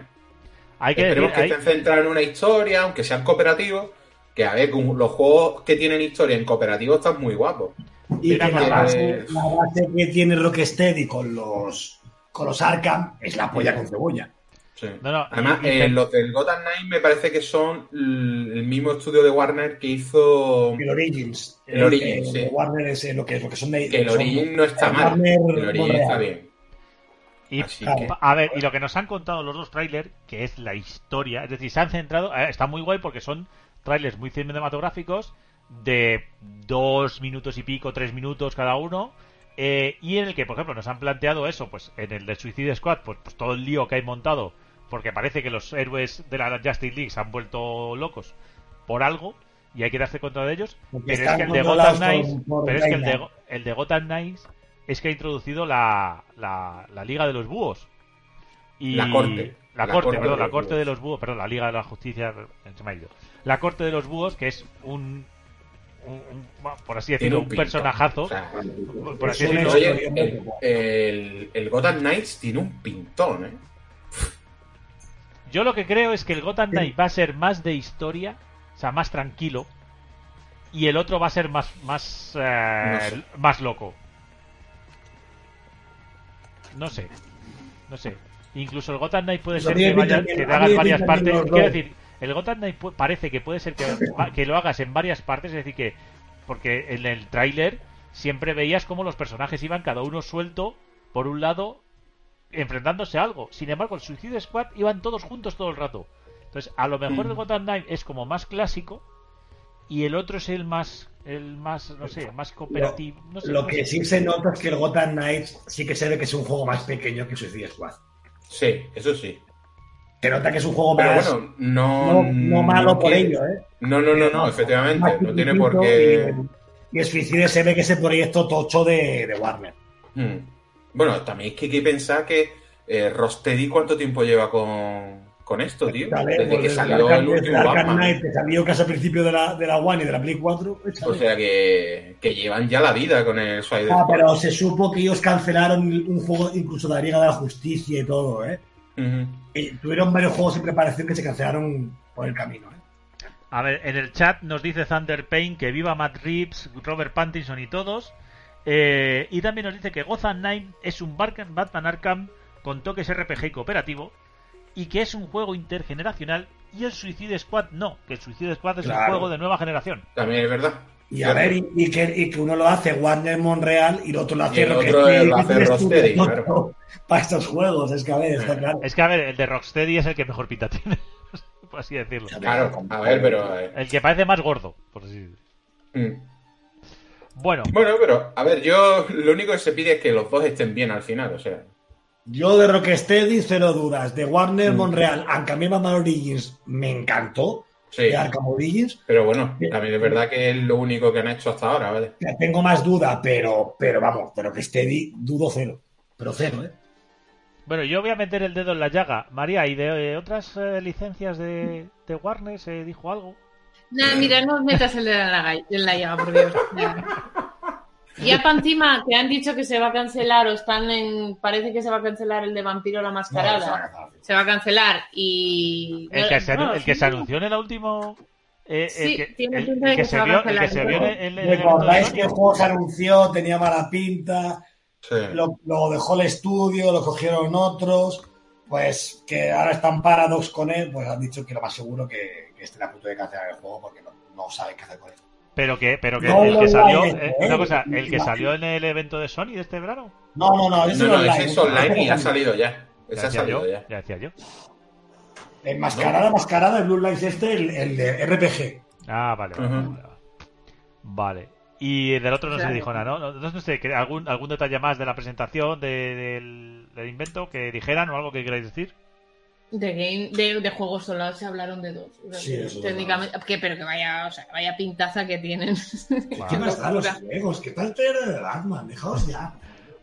Hay que Esperemos que hay- estén centrados en una historia, aunque sean cooperativos. Que a ver, con los juegos que tienen historia en cooperativo están muy guapos. Y Mira que la que- base, la base que tiene Rocksteady con los con los Arkham es la polla con cebolla. Sí. No, no, Además, y- y- eh, los del Gotham Knight me parece que son el mismo estudio de Warner que hizo. El Origins. El Origins, de sí. Warner es eh, lo que es lo que son de, Que el son- Origin no está el mal. Warner El Origin Montreal. está bien. Y, que- a ver, y lo que nos han contado los dos trailers, que es la historia, es decir, se han centrado, eh, está muy guay porque son trailers muy cinematográficos de dos minutos y pico, tres minutos cada uno, eh, y en el que, por ejemplo, nos han planteado eso, pues en el de Suicide Squad, pues, pues todo el lío que hay montado, porque parece que los héroes de la Justice League se han vuelto locos por algo, y hay que darse cuenta de ellos, Porque pero es que el de Gotham Knights, pero es que el de, el Gotham Knights es que ha introducido la, la, la Liga de los Búhos. Y La corte. La, La corte, corte perdón, la corte búhos. de los búhos, perdón, la Liga de la Justicia, se me ha ido. La corte de los búhos, que es un, un- un- por así decirlo, un personajazo, O sea, por así es una decirlo. Oye, historia el, el, el Gotham Knights tiene un pintón, ¿eh? Yo lo que creo es que el Gotham Knight va a ser más de historia, o sea, más tranquilo, y el otro va a ser más más eh, No sé. más loco. No sé, no sé. Incluso el Gotham Knight puede Lo ser que, vaya, que te hagas varias partes. Quiero decir, el Gotham Knight parece que puede ser que, que lo hagas en varias partes, es decir, que porque en el tráiler siempre veías como los personajes iban cada uno suelto por un lado enfrentándose a algo. Sin embargo, el Suicide Squad iban todos juntos todo el rato. Entonces, a lo mejor Mm. el Gotham Knight es como más clásico y el otro es el más el más no sé, más cooperativo, no sé, Lo no que sé. sí se nota es que el Gotham Knights sí que se ve que es un juego más pequeño que Suicide Squad. Sí, eso sí. Se nota que es un juego Pero más. bueno, no. no, no malo no por quiere- ello, ¿eh? No, no, no, no, efectivamente. No tiene por qué. Y, y el Suicide se ve que es el proyecto tocho de, de Warner. Hmm. Bueno, también es que hay que pensar que eh, cuánto tiempo lleva con, con esto, tío. Dale, Desde pues que salió el desde último Batman. Knight, que salió casi al principio de la, de la One y de la Play 4. pues, O sea que, que llevan ya la vida con el Suicide Ah, Squad. pero se supo que ellos cancelaron un juego incluso de la Liga de la Justicia y todo, ¿eh? Y tuvieron varios juegos en preparación que se cancelaron por el camino, ¿eh? A ver, en el chat nos dice Thunder Pain que viva Matt Reeves, Robert Pattinson y todos. Eh, y también nos dice que Gotham Knight es un Batman Arkham con toques RPG y cooperativo. Y que es un juego intergeneracional. Y el Suicide Squad no, que el Suicide Squad es un juego de nueva generación. También es verdad. Y a ver, y, y que, y que uno lo hace Warner Monreal y el otro lo hace Y el otro Rocksteady, lo hace Rocksteady, claro. [LAUGHS] Para estos juegos, es que a ver, está claro. Es que, a ver, el de Rocksteady es el que mejor pinta tiene, [LAUGHS] por así decirlo. Claro, a ver, pero. eh, El que parece más gordo, por así decirlo. mm. Bueno, Bueno, pero, a ver, yo lo único que se pide es que los dos estén bien al final, o sea. Yo de Rocksteady, cero dudas. De Warner Mm. Monreal, aunque a mí Batman Origins me encantó, Sí. de Arkham Origins, Pero bueno, también es verdad que es lo único que han hecho hasta ahora, ¿vale? ya tengo más duda, pero, pero vamos, de Rocksteady dudo cero. Pero cero, ¿eh? Bueno, yo voy a meter el dedo en la llaga. María, ¿y de eh, otras eh, licencias de, de Warner se dijo algo? Nah, mira, no metas el dedo en la, en la llaga, por Dios. [LAUGHS] Y ya para encima, que han dicho que se va a cancelar o están en. Parece que se va a cancelar el de Vampiro la No, Mascarada. se va a cancelar. se va a cancelar y. El que se, No, el que sí. se anunció en el último. eh, Sí, el que, tiene el- pinta el de que que se se va a vio, el que se el vio en Recordáis que el juego se anunció, tenía mala pinta, Sí. lo, lo dejó el estudio, lo cogieron otros, pues que ahora están Paradox con él, pues han dicho que lo más seguro que estén a punto de cancelar el juego porque no, no saben qué hacer con él. Pero que, pero que No, el que no, salió, eh, una cosa, el que salió en el evento de Sony de este verano. No, no, no, ese No, es no, online. ese es online y ha salido ya. Ya Ese ha decía salido yo, ya. ya decía yo. Enmascarada, mascarada, el Blue Lights este, el, el de RPG. Ah, vale, vale, Ujú. vale, vale. Vale. Y del otro no se Claro. dijo nada, ¿no? No, no, no sé, que algún, algún detalle más de la presentación de- del, del invento que dijeran o algo que queráis decir. De, game, de, de juegos solo se hablaron de dos. Sí, eso es técnicamente, que, pero que vaya, o sea, vaya pintaza que tienen. [LAUGHS] ¿Qué más da los juegos? ¿Qué tal te de Batman? Dejaos ya.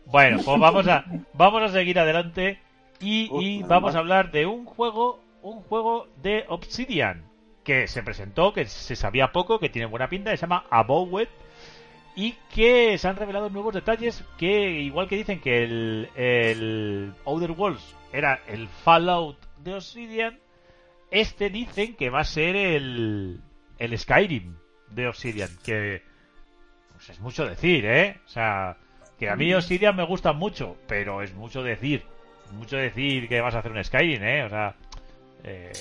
Bueno, pues vamos a, vamos a seguir adelante y, vamos a hablar de un juego, un juego de Obsidian que se presentó, que se sabía poco, que tiene buena pinta, que se llama Abowed y que se han revelado nuevos detalles que igual que dicen que el, el Outer Worlds era el Fallout de Obsidian, este dicen que va a ser el, el Skyrim de Obsidian, que pues es mucho decir, ¿eh? O sea, que a mí Obsidian me gusta mucho, pero es mucho decir, mucho decir que vas a hacer un Skyrim, ¿eh? O sea, eh,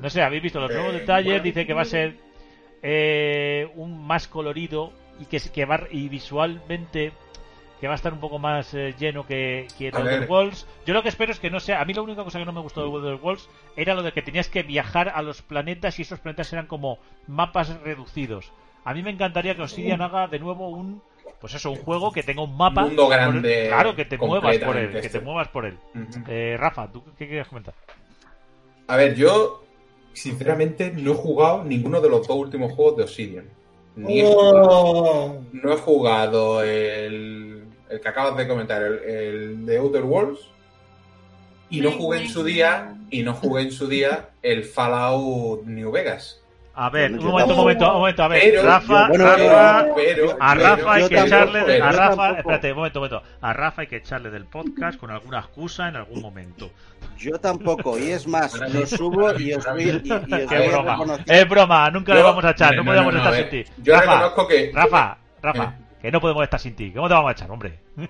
no sé, habéis visto los nuevos Eh, detalles, dice que va a ser eh, un más colorido y que, que va y visualmente que va a estar un poco más eh, lleno que, que el A Outer ver. Worlds. Yo lo que espero es que no sea. A mí la única cosa que no me gustó de Outer Worlds era lo de que tenías que viajar a los planetas y esos planetas eran como mapas reducidos. A mí me encantaría que Obsidian haga de nuevo un. Pues eso, un juego que tenga un mapa. Mundo el- grande, claro, que te muevas por él. Que te este. muevas por él. Eh, Rafa, ¿tú qué quieres comentar? A ver, yo sinceramente no he jugado ninguno de los dos últimos juegos de Obsidian. Ni he jugado- Oh. no he jugado el, el que acabas de comentar, el, el de Outer Worlds. Y no jugué en su día, y no jugué en su día el Fallout New Vegas. A ver, un momento, un momento, un momento. A ver, Pero- Rafa, yo- bueno, Rafa, pero, A Rafa hay que echarle pero- a Rafa, espérate, un momento, un momento. A Rafa hay que echarle del podcast con alguna excusa en algún momento. Yo tampoco, y es más, lo subo y os voy, y, y os Es broma, es broma, nunca le Yo- vamos a echar, no, no, podemos no, no, estar sin ti. yo Rafa, reconozco que- Rafa, Rafa, Eh. Que no podemos estar sin ti. ¿Cómo te vamos a echar, hombre? [LAUGHS]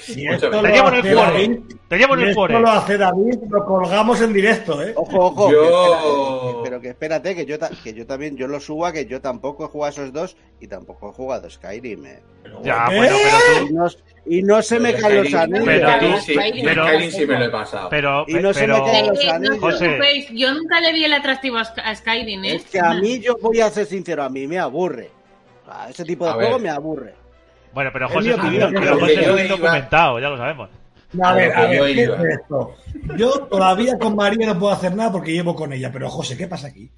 Si Escúchame, esto Te llevo en el cuore, te llevo en si el esto cuore. lo hace David, lo colgamos en directo, ¿eh? Ojo, ojo, Yo- que pero que espérate, que yo, que yo también, yo lo subo a que yo tampoco he jugado a esos dos y tampoco he jugado Skyrim. eh. Pero Ya, ¿eh? bueno, pero Y no, y no se me caen los anillos. Pero tú- sí, pero- Skyrim sí me lo he pasado. Pero, Y no se me caen los Eh, no os anillos. José. preocupéis, yo nunca le vi el atractivo a a Skyrim, ¿eh? Es que a mí, yo voy a ser sincero, a mí me aburre. A ese tipo de A juego ver. me aburre. bueno, pero Es José, mi opinión. pero Lo José es un iba- documentado, ya lo sabemos. A A ver, a ver, yo ¿qué iba. es esto? Yo todavía con María no puedo hacer nada porque llevo con ella, pero José, ¿qué pasa aquí?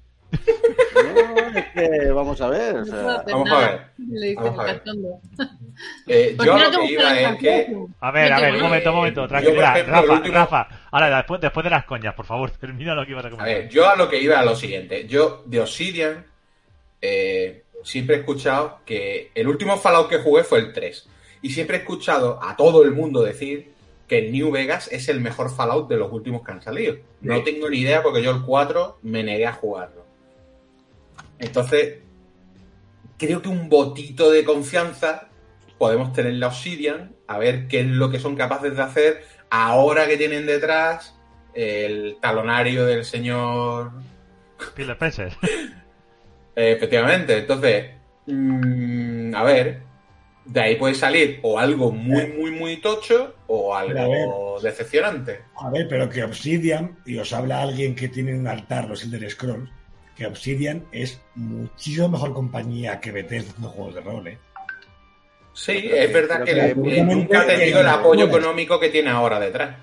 No, es que, vamos a ver. o sea, vamos a ver, Le vamos a ver. Eh, ¿Por yo a no lo que iba es que? A ver, a ver, un momento, un momento, ejemplo, Rafa, último- Rafa, ahora después, después de las coñas, por favor, [LAUGHS] termina lo que ibas a A comentar. ver, yo a lo que iba a lo siguiente. Yo de Obsidian eh, siempre he escuchado que el último Fallout que jugué fue el 3. Y siempre he escuchado a todo el mundo decir que el New Vegas es el mejor Fallout de los últimos que han salido. No tengo ni idea porque yo el 4 me negué a jugarlo. Entonces, creo que un botito de confianza podemos tener la Obsidian, a ver qué es lo que son capaces de hacer ahora que tienen detrás el talonario del señor. Phil Spencer. [LAUGHS] Eh, efectivamente, entonces, mm, a ver, de ahí puede salir o algo muy, muy, muy tocho o a algo decepcionante. A ver, pero que Obsidian, y os habla alguien que tiene un altar, los Elder Scrolls, que Obsidian es muchísimo mejor compañía que Bethesda haciendo juegos de rol, ¿eh? Sí, es verdad que, que absolutamente nunca ha tenido el eh, apoyo económico que tiene ahora detrás.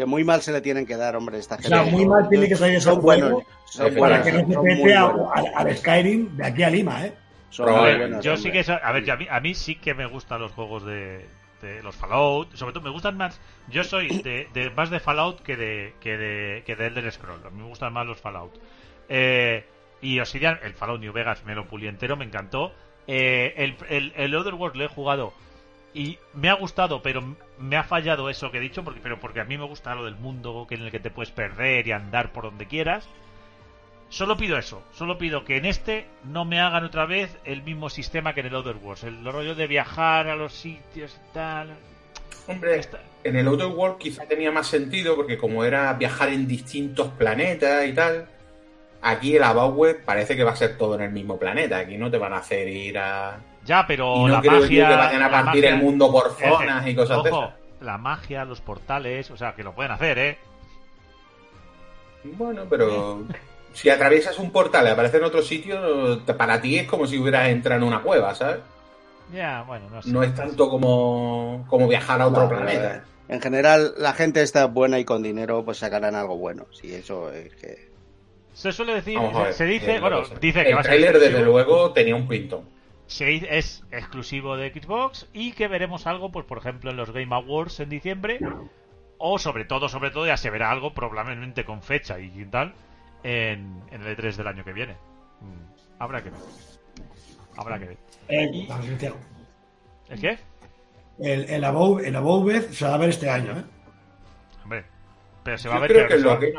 Que muy mal se le tienen que dar, hombre, esta O gente. sea, muy mal tiene que salir esos Son buenos. Son para buenos. que no se pete al, al Skyrim de aquí a Lima, ¿eh? Son Pero, buenos, yo sí que a ver, a mí, a mí sí que me gustan los juegos de, de los Fallout, sobre todo me gustan más, yo soy de, de- más de Fallout que de que de que de Elder Scroll, a mí me gustan más los Fallout. Eh, y Obsidian, el Fallout New Vegas me lo pulí entero, me encantó. Eh, el, el, el Other Worlds lo he jugado y me ha gustado, pero me ha fallado eso que he dicho, porque, pero porque a mí me gusta lo del mundo que en el que te puedes perder y andar por donde quieras. Solo pido eso, solo pido que en este no me hagan otra vez el mismo sistema que en el Other Worlds, el rollo de viajar a los sitios y tal. Hombre, en el Outer World quizá tenía más sentido porque como era viajar en distintos planetas y tal, aquí el Abowed parece que va a ser todo en el mismo planeta. Aquí no te van a hacer ir a... Ya, pero y no la creo magia. que vayan a partir magia- el mundo por zonas y cosas de esas. la magia, los portales, o sea, que lo pueden hacer, ¿eh? Bueno, pero si atraviesas un portal y aparece en otro sitio, para ti es como si hubieras entrado en una cueva, ¿sabes? Ya, bueno, no sé. No es tanto como, como viajar a otro planeta. En general, la gente está buena y con dinero, pues sacarán algo bueno. Sí, eso es que. Se suele decir, se, ver, se dice, eh, bueno, dice que el va a ser trailer, desde luego, tenía un pintón. Se- es exclusivo de Xbox y que veremos algo, pues por ejemplo, en los Game Awards en diciembre o sobre todo, sobre todo ya se verá algo probablemente con fecha y tal en, en el E3 del año que viene. Mm, Habrá que ver. Habrá que ver. Eh, Y-. ¿El qué? El, el Above, el Above se va a ver este año, ¿eh? Hombre, pero se va a Yo ver creo que- que lo que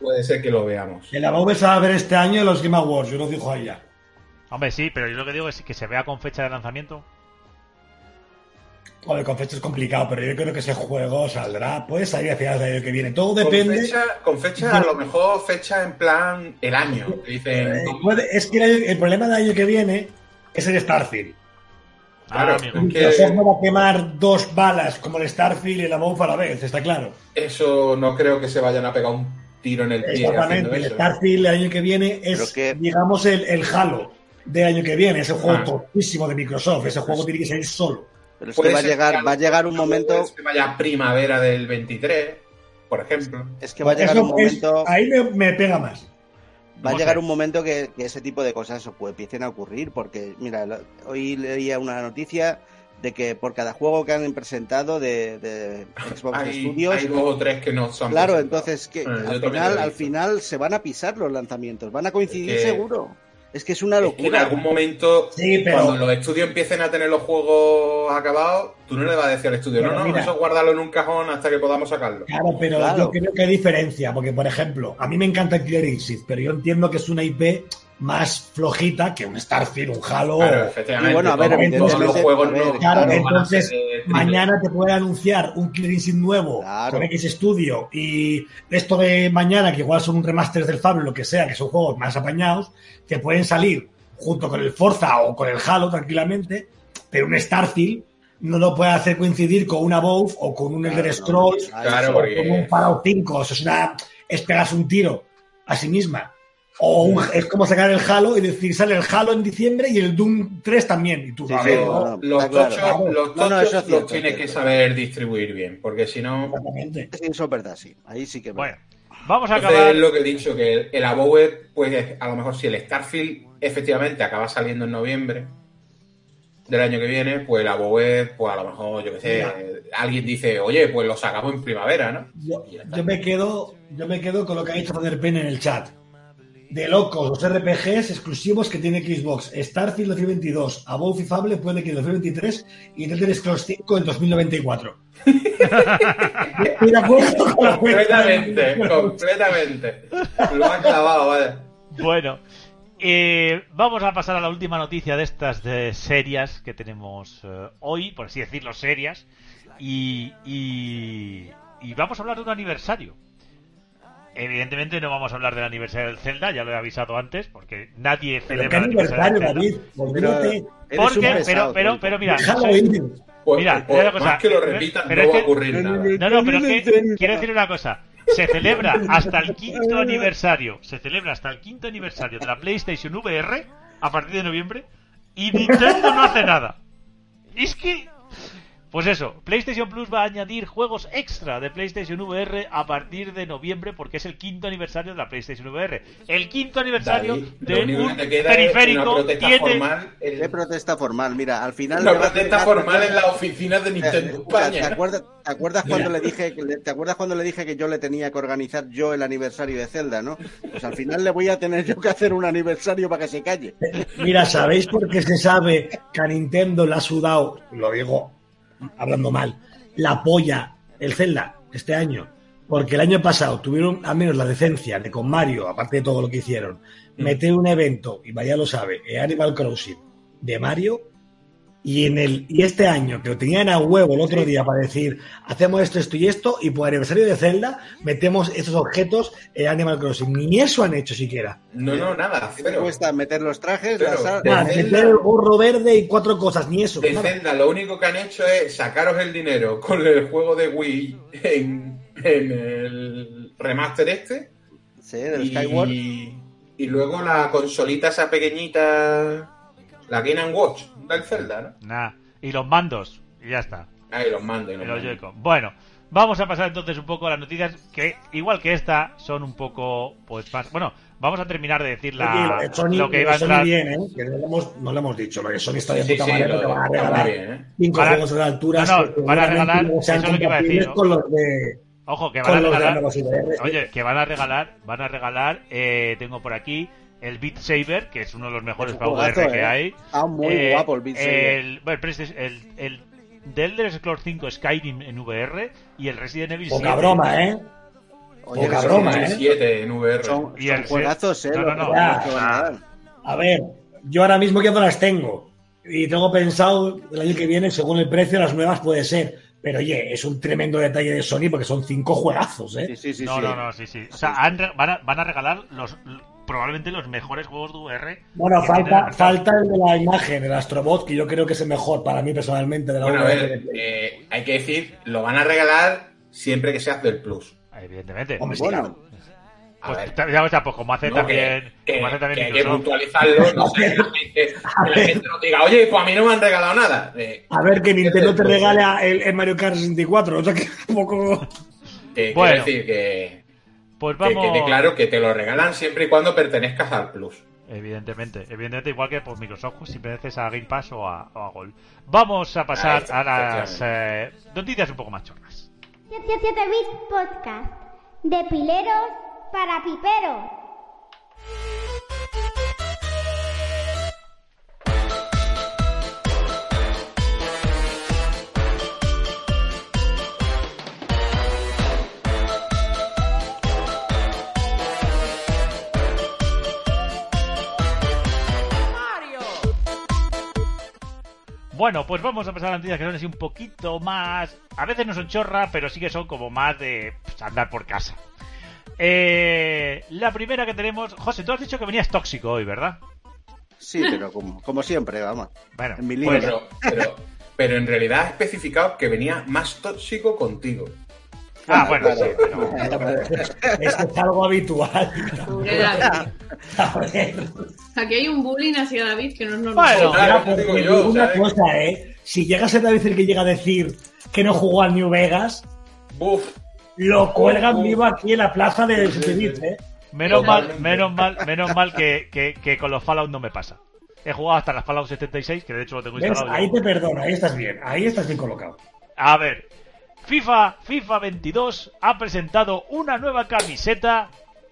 puede ser que lo veamos. El Above se va a ver este año en los Game Awards, yo lo dijo ahí ya. Hombre, sí, pero yo lo que digo es que se vea con fecha de lanzamiento. Joder, con fecha es complicado, pero yo creo que ese juego saldrá, puede salir a finales del año que viene. Todo Con depende. fecha, con fecha, a lo mejor fecha en plan el año. que Dicen, eh, puede- es que el, el problema del año que viene es el Starfield. Claro, Ah, amigo. es que- no va a quemar dos balas como el Starfield y el Above a la vez, está claro. eso no creo que se vayan a pegar un tiro en el pie Exactamente, el. Starfield el año que viene es, que- digamos, el, el Halo del año que viene, ese juego Ah. topísimo de Microsoft, ese juego tiene que salir solo. Pero es que va a llegar, que va a llegar un momento. mejor es que vaya primavera del 23, por ejemplo. Es que va a llegar Eso un es- momento. ahí me, me pega más. Va a llegar un momento que, que ese tipo de cosas pues, empiecen a ocurrir, porque, mira, lo- hoy leía una noticia de que por cada juego que han presentado de, de Xbox Hay, Studios, hay dos o tres que no son. claro, presentados. entonces que Eh, yo al final, al final se van a pisar los lanzamientos, van a coincidir Es que- seguro. Es que es una Es que en locura. algún momento, Sí, pero- cuando los estudios empiecen a tener los juegos acabados, tú no le vas a decir al estudio, Pero no, no, mira. eso guárdalo en un cajón hasta que podamos sacarlo. Claro, pero Claro. yo creo que hay diferencia, porque por ejemplo, a mí me encanta Killer Instinct, pero yo entiendo que es una IP más flojita que un Starfield, un Halo. Claro, efectivamente. Y bueno, a ver, todos los juegos a ver, no, Claro, entonces de mañana te pueden anunciar un Instinct nuevo Claro. con X Studio y esto de mañana, que igual son un remaster del Fable, lo que sea, que son juegos más apañados, que pueden salir junto con el Forza o con el Halo tranquilamente, pero un Starfield no lo puede hacer coincidir con una Above o con un Elder Scrolls no, Claro, o porque- con un Fallout 5. Eso es, una, es pegarse un tiro a sí misma. O un- es como sacar el Halo y decir, sale el Halo en diciembre y el Doom 3 también. Y tú, Sí, a sí, ver, no, ¿no? no, Los está claro. tochos, los No, no, tochos eso es cierto, los tienes es que cierto. saber distribuir bien, porque si no... Exactamente. Sí, eso es verdad, sí. Ahí sí que es Bueno, verdad. vamos a Entonces acabar. es lo que he dicho, que el, el Above, pues a lo mejor si el Starfield efectivamente acaba saliendo en noviembre del año que viene, pues el Above, pues a lo mejor, yo qué sé, Mira. alguien dice, oye, pues lo sacamos en primavera, ¿no? Yo, Y ya está. yo me quedo, yo me quedo con lo que ha dicho Father Pen en el chat. De locos, los RPGs exclusivos que tiene Xbox. Starfield 2022, Above y Fable puede que en 2023 y Elder Scrolls 5 en 2094. Estoy de acuerdo con la Completamente, completamente. Lo han clavado, vale. Bueno, eh, vamos a pasar a la última noticia de estas de serias que tenemos eh, hoy, por así decirlo, serias. Y, y, y vamos a hablar de un aniversario. Evidentemente no vamos a hablar del aniversario del Zelda, ya lo he avisado antes, porque nadie Pero celebra qué el aniversario del Zelda. David. Un Porque, pero, pesado, pero, pero mira. Pues, Mira, pues, mira una cosa, más que lo pero no es va a que- ocurrir nada. No, no, pero es que quiero decir una cosa. Se celebra hasta el quinto aniversario. Se celebra hasta el quinto aniversario de la PlayStation VR a partir de noviembre y Nintendo no hace nada. Es que. Pues eso, PlayStation Plus va a añadir juegos extra de PlayStation VR a partir de noviembre porque es el quinto aniversario de la PlayStation VR. El quinto aniversario David, de un que periférico protesta tiene formal en- ¿Qué protesta formal? Mira, al final. Una protesta formal en las oficinas de Nintendo [LAUGHS] ¿Te acuerdas, te acuerdas Mira. cuando le dije que le- te acuerdas cuando le dije que yo le tenía que organizar yo el aniversario de Zelda, ¿no? Pues al final le voy a tener yo que hacer un aniversario para que se calle. Mira, ¿sabéis por qué se sabe que a Nintendo le ha sudado, lo digo hablando mal, la polla el Zelda este año? Porque el año pasado tuvieron al menos la decencia de con Mario, aparte de todo lo que hicieron, meter un evento, y vaya lo sabe, Animal Crossing de Mario, y en el y este año que lo tenían a huevo el otro día para decir hacemos esto, esto y esto, y por aniversario de Zelda metemos estos objetos en Animal Crossing. Ni eso han hecho siquiera. No, no, nada, ¿Qué te cuesta meter los trajes? Pero, las Nada, Zelda- meter el gorro verde y cuatro cosas, ni eso. De nada. Zelda lo único que han hecho es sacaros el dinero con el juego de Wii en, en el remaster este Sí, del Skyward. y, y luego la consolita esa pequeñita, la Game Watch del Zelda, ¿no? Nah. Y los mandos, y ya está. Ahí los mando. y los Los. Bueno, vamos a pasar entonces un poco a las noticias que, igual que esta, son un poco, pues más... Bueno, vamos a terminar de decir la, Oye, lo de Sony, lo que iba a Sony entrar... bien, ¿eh? Que no lo hemos, no lo hemos dicho. Lo de Sony está de Sí, puta sí, madre lo- que van a regalar bien, ¿eh? cinco Van a- juegos de altura. No, no, van a regalar- sean eso es lo que iba a decir, con los de, Ojo, que van a regalar... Oye, que van a regalar, van a regalar, eh, tengo por aquí el Beat Saber, que es uno de los mejores Es un para VR juegazo, que eh. hay. Ah, muy Eh, guapo el Beat Saber. El, bueno, pero es el, el The Elder Scrolls 5 Skyrim en VR y el Resident Evil Poca 7. broma, ¿eh? Oye, poca broma, ¿eh? 7 en VR. Son, Y son el- juegazos, ¿eh? No, no, a ver, yo ahora mismo ya no las tengo. Y tengo pensado el año que viene, según el precio, las nuevas puede ser. Pero oye, es un tremendo detalle de Sony porque son cinco juegazos, ¿eh? Sí, sí, sí. no, sí. no, no, sí, sí. O sea, han van, a, van a regalar los probablemente los mejores juegos de VR. Bueno, falta, falta el de la imagen, el Astrobot, que yo creo que es el mejor para mí personalmente de la Bueno, a VR. ver, eh, hay que decir, lo van a regalar siempre que seas del Plus. Evidentemente. Hombre, sí, Bueno, A Pues, ver. ya, o sea, pues como hace No, también, que, como hace también que hay que puntualizarlo, no sé, [LAUGHS] que la gente, que la gente no diga, oye, pues a mí no me han regalado nada. Eh, A ver, que Nintendo te Pues, regale el, el Mario Kart 64, o sea que [LAUGHS] un poco... Bueno. quiero decir que, Pues que vamos. quede claro que te lo regalan siempre y cuando pertenezcas al Plus. Evidentemente, evidentemente, igual que por Microsoft, si perteneces a Game Pass o a, o a Gold. Vamos a pasar está, a las eh, noticias un poco más chorras. 7 Bits Podcast. De pileros para piperos. Bueno, pues vamos a pasar a las noticias que son así un poquito más. A veces no son chorra, pero sí que son como más de pues, andar por casa. Eh, la primera que tenemos. José, tú has dicho que venías tóxico hoy, ¿verdad? sí, pero como, como siempre, vamos. Bueno, En mi pues. Pero, pero, pero en realidad ha especificado que venía más tóxico contigo. Ah, bueno, Claro. sí, pero- [LAUGHS] es que es algo habitual. Aquí hay un bullying hacia David que no es normal. Bueno, Claro, digo yo, una ¿sabes? cosa, ¿eh? Si llega a ser David el que llega a decir que no jugó al New Vegas, Buf, lo cuelgan vivo aquí en la plaza de Sevilla, ¿eh? menos mal, menos mal, menos mal que, que, que con los Fallout no me pasa. He jugado hasta las Fallout 76, que de hecho lo tengo ¿Ves? instalado. Ahí te perdono, ahí estás bien, ahí estás bien colocado. A ver, FIFA, FIFA 22 ha presentado una nueva camiseta,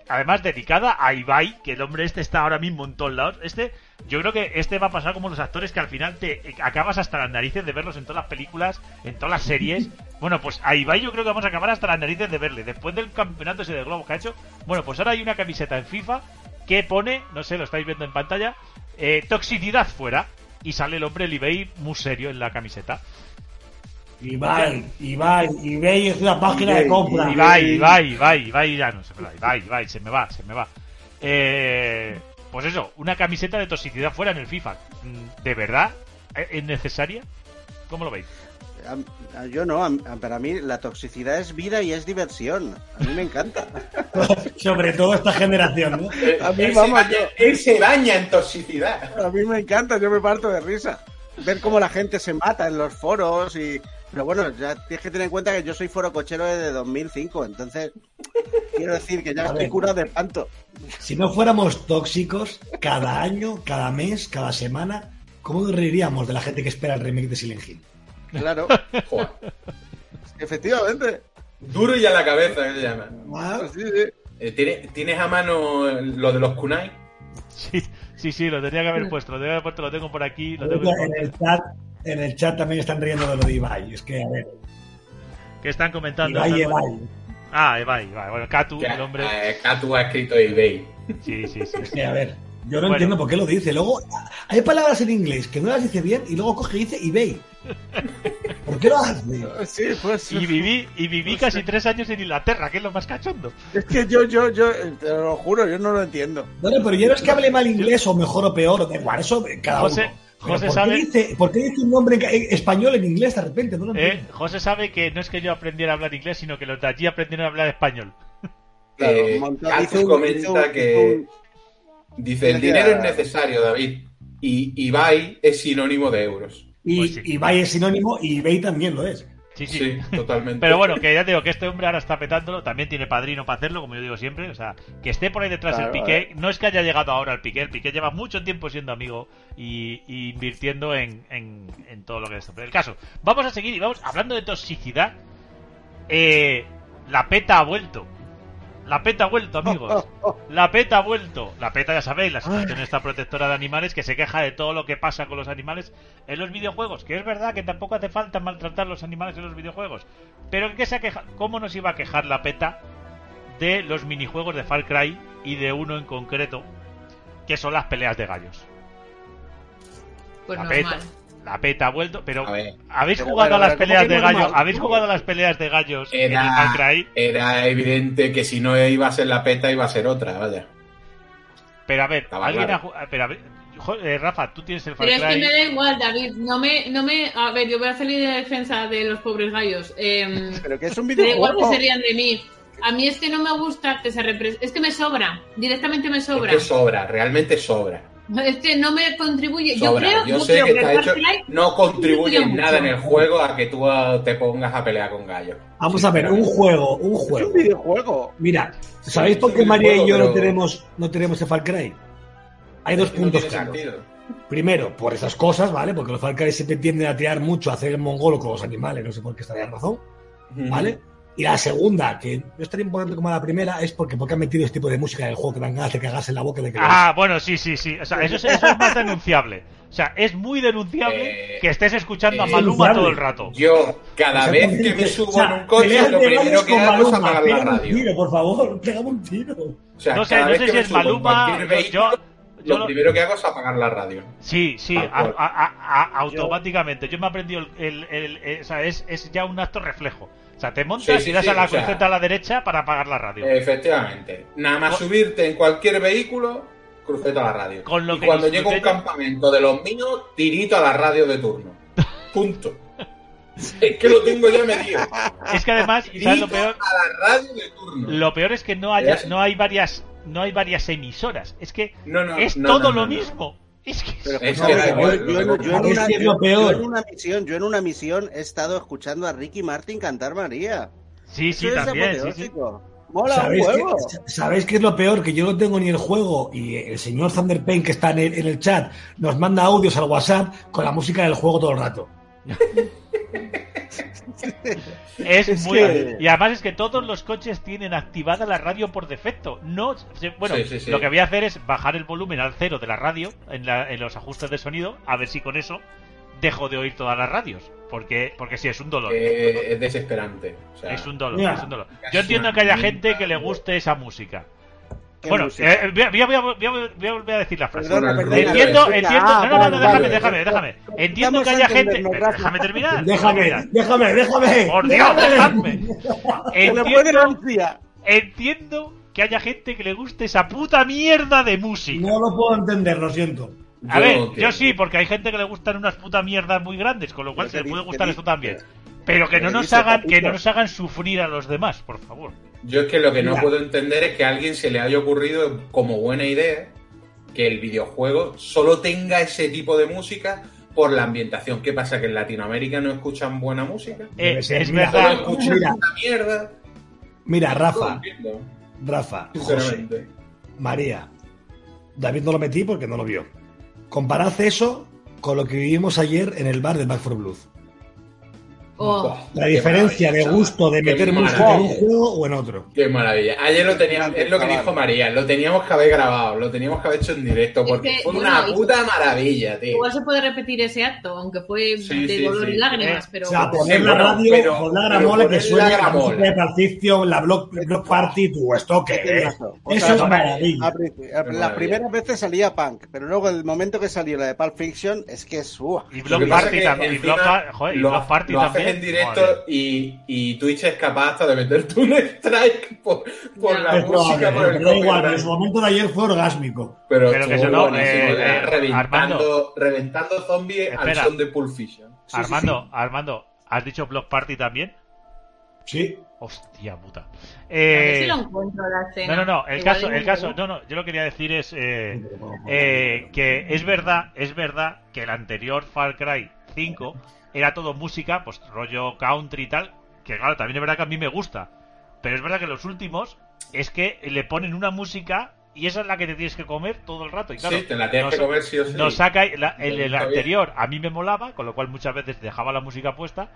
además dedicada a Ibai, que el hombre este está ahora mismo en todos lados. Este, yo creo que este va a pasar como los actores que al final te eh, acabas hasta las narices de verlos en todas las películas, en todas las series. [LAUGHS] Bueno, pues a Ibai yo creo que vamos a acabar hasta las narices de verle. Después del campeonato ese de Globo que ha hecho, bueno, pues ahora hay una camiseta en FIFA que pone, no sé, lo estáis viendo en pantalla, eh, toxicidad fuera. Y sale el hombre, el Ibai, muy serio en la camiseta. Ibai, Ibai, Ibai es una página de Ibai, compra. Ibai, Ibai, Ibai, Ibai, ya no se me va, Ibai, Ibai, se me va, se me va. Eh, pues eso, una camiseta de toxicidad fuera en el FIFA. Mm, ¿De verdad? ¿E- ¿Es necesaria? ¿Cómo lo veis? Yo no, para mí la toxicidad es vida y es diversión. A mí me encanta. [LAUGHS] Sobre todo esta generación, ¿no? él, A mí, él vamos, se daña, él se daña en toxicidad. A mí me encanta, yo me parto de risa. Ver cómo la gente se mata en los foros y... Pero bueno, ya tienes que tener en cuenta que yo soy foro cochero desde 2005, entonces [LAUGHS] quiero decir que ya estoy curado de espanto. Si no fuéramos tóxicos, cada año, cada mes, cada semana, ¿cómo nos reiríamos de la gente que espera el remake de Silent Hill? Claro, [LAUGHS] Joder. efectivamente. Duro y a la cabeza, que se llama. Sí, sí. Eh, ¿tiene- ¿Tienes a mano lo de los kunai? Sí, sí, sí, lo tenía que haber puesto, lo tenía que haber puesto, lo tengo por aquí, lo tengo en el chat, en el chat también están riendo de lo de Ibai. Es que, a ver, que están comentando. Ibai, están- Ibai. Ah, Ibai, Ibai. Bueno, Katu, Que, el hombre. eh, Katu ha escrito eBay. Sí, sí, sí. Es que, a ver, yo no Bueno. entiendo por qué lo dice. Luego, hay palabras en inglés que no las dice bien y luego coge y dice eBay. ¿Por qué lo hace? Sí, pues... Y viví, y viví casi tres años en Inglaterra, que es lo más cachondo. Es que yo, yo, yo, eh, te lo juro, yo no lo entiendo. No, no, pero ya no es que hable mal inglés o mejor o peor, da igual, eso eh, cada José- uno. José ¿por, sabe- qué dice, ¿Por qué dice un nombre español en inglés de repente? No lo Eh. José sabe que no es que yo aprendiera a hablar inglés, sino que los de allí aprendieron a hablar español. [LAUGHS] Claro, Eh, comenta que- Dice, el dinero es necesario, David. Y Ibai es sinónimo de euros. Y, Pues sí. Bay es sinónimo y Bay también lo es. Sí, sí. Sí, totalmente. Pero bueno, que ya te digo que este hombre ahora está petándolo, también tiene padrino para hacerlo, como yo digo siempre, o sea, que esté por ahí detrás Claro, el Piqué, no es que haya llegado ahora el Piqué, el Piqué lleva mucho tiempo siendo amigo y, y invirtiendo en, en, en todo lo que es el caso, vamos a seguir y vamos hablando de toxicidad. Eh, la peta ha vuelto. La peta ha vuelto, amigos. [LAUGHS] La PETA ha vuelto. La PETA, ya sabéis, la Asociación esta protectora de animales que se queja de todo lo que pasa con los animales en los videojuegos. Que es verdad que tampoco hace falta maltratar los animales en los videojuegos. Pero ¿en qué se ha quejado? ¿Cómo nos iba a quejar la PETA de los minijuegos de Far Cry y de uno en concreto, que son las peleas de gallos? Pues la normal. PETA. La PETA ha vuelto, pero A ver. ¿habéis Pero, jugado pero, a las pero, ¿cómo peleas de gallos? ¿Habéis jugado a las peleas de gallos en el Era, Cry? era evidente que si no iba a ser la peta, iba a ser otra, vaya. Pero a ver, Estaba alguien claro. ha ju- pero a ver, eh, Rafa, tú tienes el Far Pero es que Cry. me da igual, David. No me, no me. A ver, yo voy a salir de defensa de los pobres gallos. Eh, [LAUGHS] Pero que es un me da igual que videojuego. serían de mí. A mí es que no me gusta que se represente. Es que me sobra. Directamente me sobra. Es que sobra, realmente sobra. Es que no me contribuye. Yo creo, Yo yo sé creo que está hecho. No contribuye en nada en el juego a que tú ah, te pongas a pelear con gallos. Vamos a ver, un juego, un Es juego. un videojuego. Mira, ¿sabéis Sí, por es qué María y yo no tenemos, no tenemos el Far Cry? Hay dos Es no puntos claros. sentido. Primero, por esas cosas, ¿vale? Porque los Far Cry siempre tienden a tirar mucho a hacer el mongolo con los animales, no sé por qué estaría razón, ¿vale? Y la segunda, que no es tan importante como la primera, es porque, porque han metido este tipo de música en el juego que dan ganas de cagarse en la boca de que Ah, bueno, sí, sí, sí. O sea, eso, es- eso es más denunciable. O sea, es muy denunciable Eh, que estés escuchando a eh, Maluma todo el rato. Yo, cada vez que me subo O sea, en un coche, lo primero que hago es apagar la un radio. tiro, por favor, pégame un tiro. O sea, No sé, no sé si es Maluma. yo- vehículo, yo lo primero que hago es apagar la radio. Sí, sí, a- cual. a- a- a- automáticamente. Yo me he aprendido el. el- el- el- o sea, es, es ya un acto reflejo. O sea, te montas Sí, sí, y das sí, a la sea- cruceta a la derecha para apagar la radio. Efectivamente. Nada más Con- subirte en cualquier vehículo, cruceta a la radio. Con lo y que cuando llego a un campamento de los míos, tirito a la radio de turno. [LAUGHS] Punto. es que lo tengo ya medido. Es que además, ¿sabes lo peor? a la radio de turno. Lo peor es que no haya, no hay varias, no hay varias emisoras. Es que No, no, es no, todo lo mismo. Es que que yo- que- en una, que misión, yo en una misión he estado escuchando a Ricky Martin cantar María. sí, sí, también. Sí, sí. Mola ¿Sabéis un huevo. ¿Sabéis qué es lo peor? Que yo no tengo ni el juego y el señor Thunder Pain que está en el, en el chat nos manda audios al WhatsApp con la música del juego todo el rato. [LAUGHS] Es, Es muy. que- Y además es que todos los coches tienen activada la radio por defecto. No, bueno, Sí, sí, sí. lo que voy a hacer es bajar el volumen al cero de la radio en, la- en los ajustes de sonido, a ver si con eso dejo de oír todas las radios. Porque, porque sí, es un dolor. Eh, es desesperante. O sea, es un dolor, es un dolor. Yo entiendo que haya gente que le guste esa música. ¿Qué Bueno, eh, voy, a, voy a- voy a- voy a- voy a volver a decir la frase. Perdona, Bueno, perdona. Entiendo, entiendo. Ah, No, no, no, déjame, vale. déjame, déjame. Entiendo que haya gente. Déjame terminar. Déjame, déjame déjame, déjame. Por Dios, déjame. Entiendo, entiendo que haya gente que le guste esa puta mierda de música. No lo puedo entender, lo siento. A ver, yo sí, porque hay gente que le gustan unas putas mierdas muy grandes, con lo cual se le puede gustar esto también. Pero que no nos dice, hagan, que no nos hagan sufrir a los demás, por favor. Yo es que lo que no Mira. puedo entender es que a alguien se le haya ocurrido como buena idea que el videojuego solo tenga ese tipo de música por la ambientación. ¿Qué pasa? ¿Que en Latinoamérica no escuchan buena música? Eh, es verdad. escuchan Mira. esta mierda. Mira, No Rafa, Rafa, José, sinceramente. María. David no lo metí porque no lo vio. Comparad eso con lo que vivimos ayer en el bar de Back for Blood. Oh, La diferencia de gusto de meter música en un maravilla. juego o en otro. Qué maravilla. Ayer lo teníamos, es lo que dijo María, lo teníamos que haber grabado, lo teníamos que haber hecho en directo, porque que, fue una puta maravilla, tío. igual se puede repetir ese acto, aunque fue Sí, de sí, dolor sí. y lágrimas, pero. O sea, poner la radio, pero- pero gramola que suene la música de Pulp Fiction, la Block, Block Party, tu esto Eso sea, es a- maravilla. Las primeras veces salía punk, pero luego el momento que salió la de Pulp Fiction es que es ¡uah! Y Lo Block Party también. Y Block, joder, Party también. En directo y, y Twitch es capaz hasta de meterte un strike por, por la probable, música, por el pero igual, en su momento de ayer fue orgásmico. Pero, Pero que eso no, eh, eh, reventando, Armando. reventando zombies al son de Pulp Fiction. Sí, sí, Armando, sí. Armando, ¿has dicho Block Party también? Sí. Hostia puta. A ver Eh, si lo encuentro la escena. no, no, no, el Igual caso, el caso, no, no, yo lo que quería decir es eh, eh, que es verdad, es verdad que el anterior Far Cry 5 era todo música, pues rollo country y tal, que claro, también es verdad que a mí me gusta. Pero es verdad que los últimos es que le ponen una música y esa es la que te tienes que comer todo el rato. Y claro, Sí, te la tienes nos- que comer sí o sí. nos saca la- el, el anterior a mí me molaba, con lo cual muchas veces dejaba la música puesta.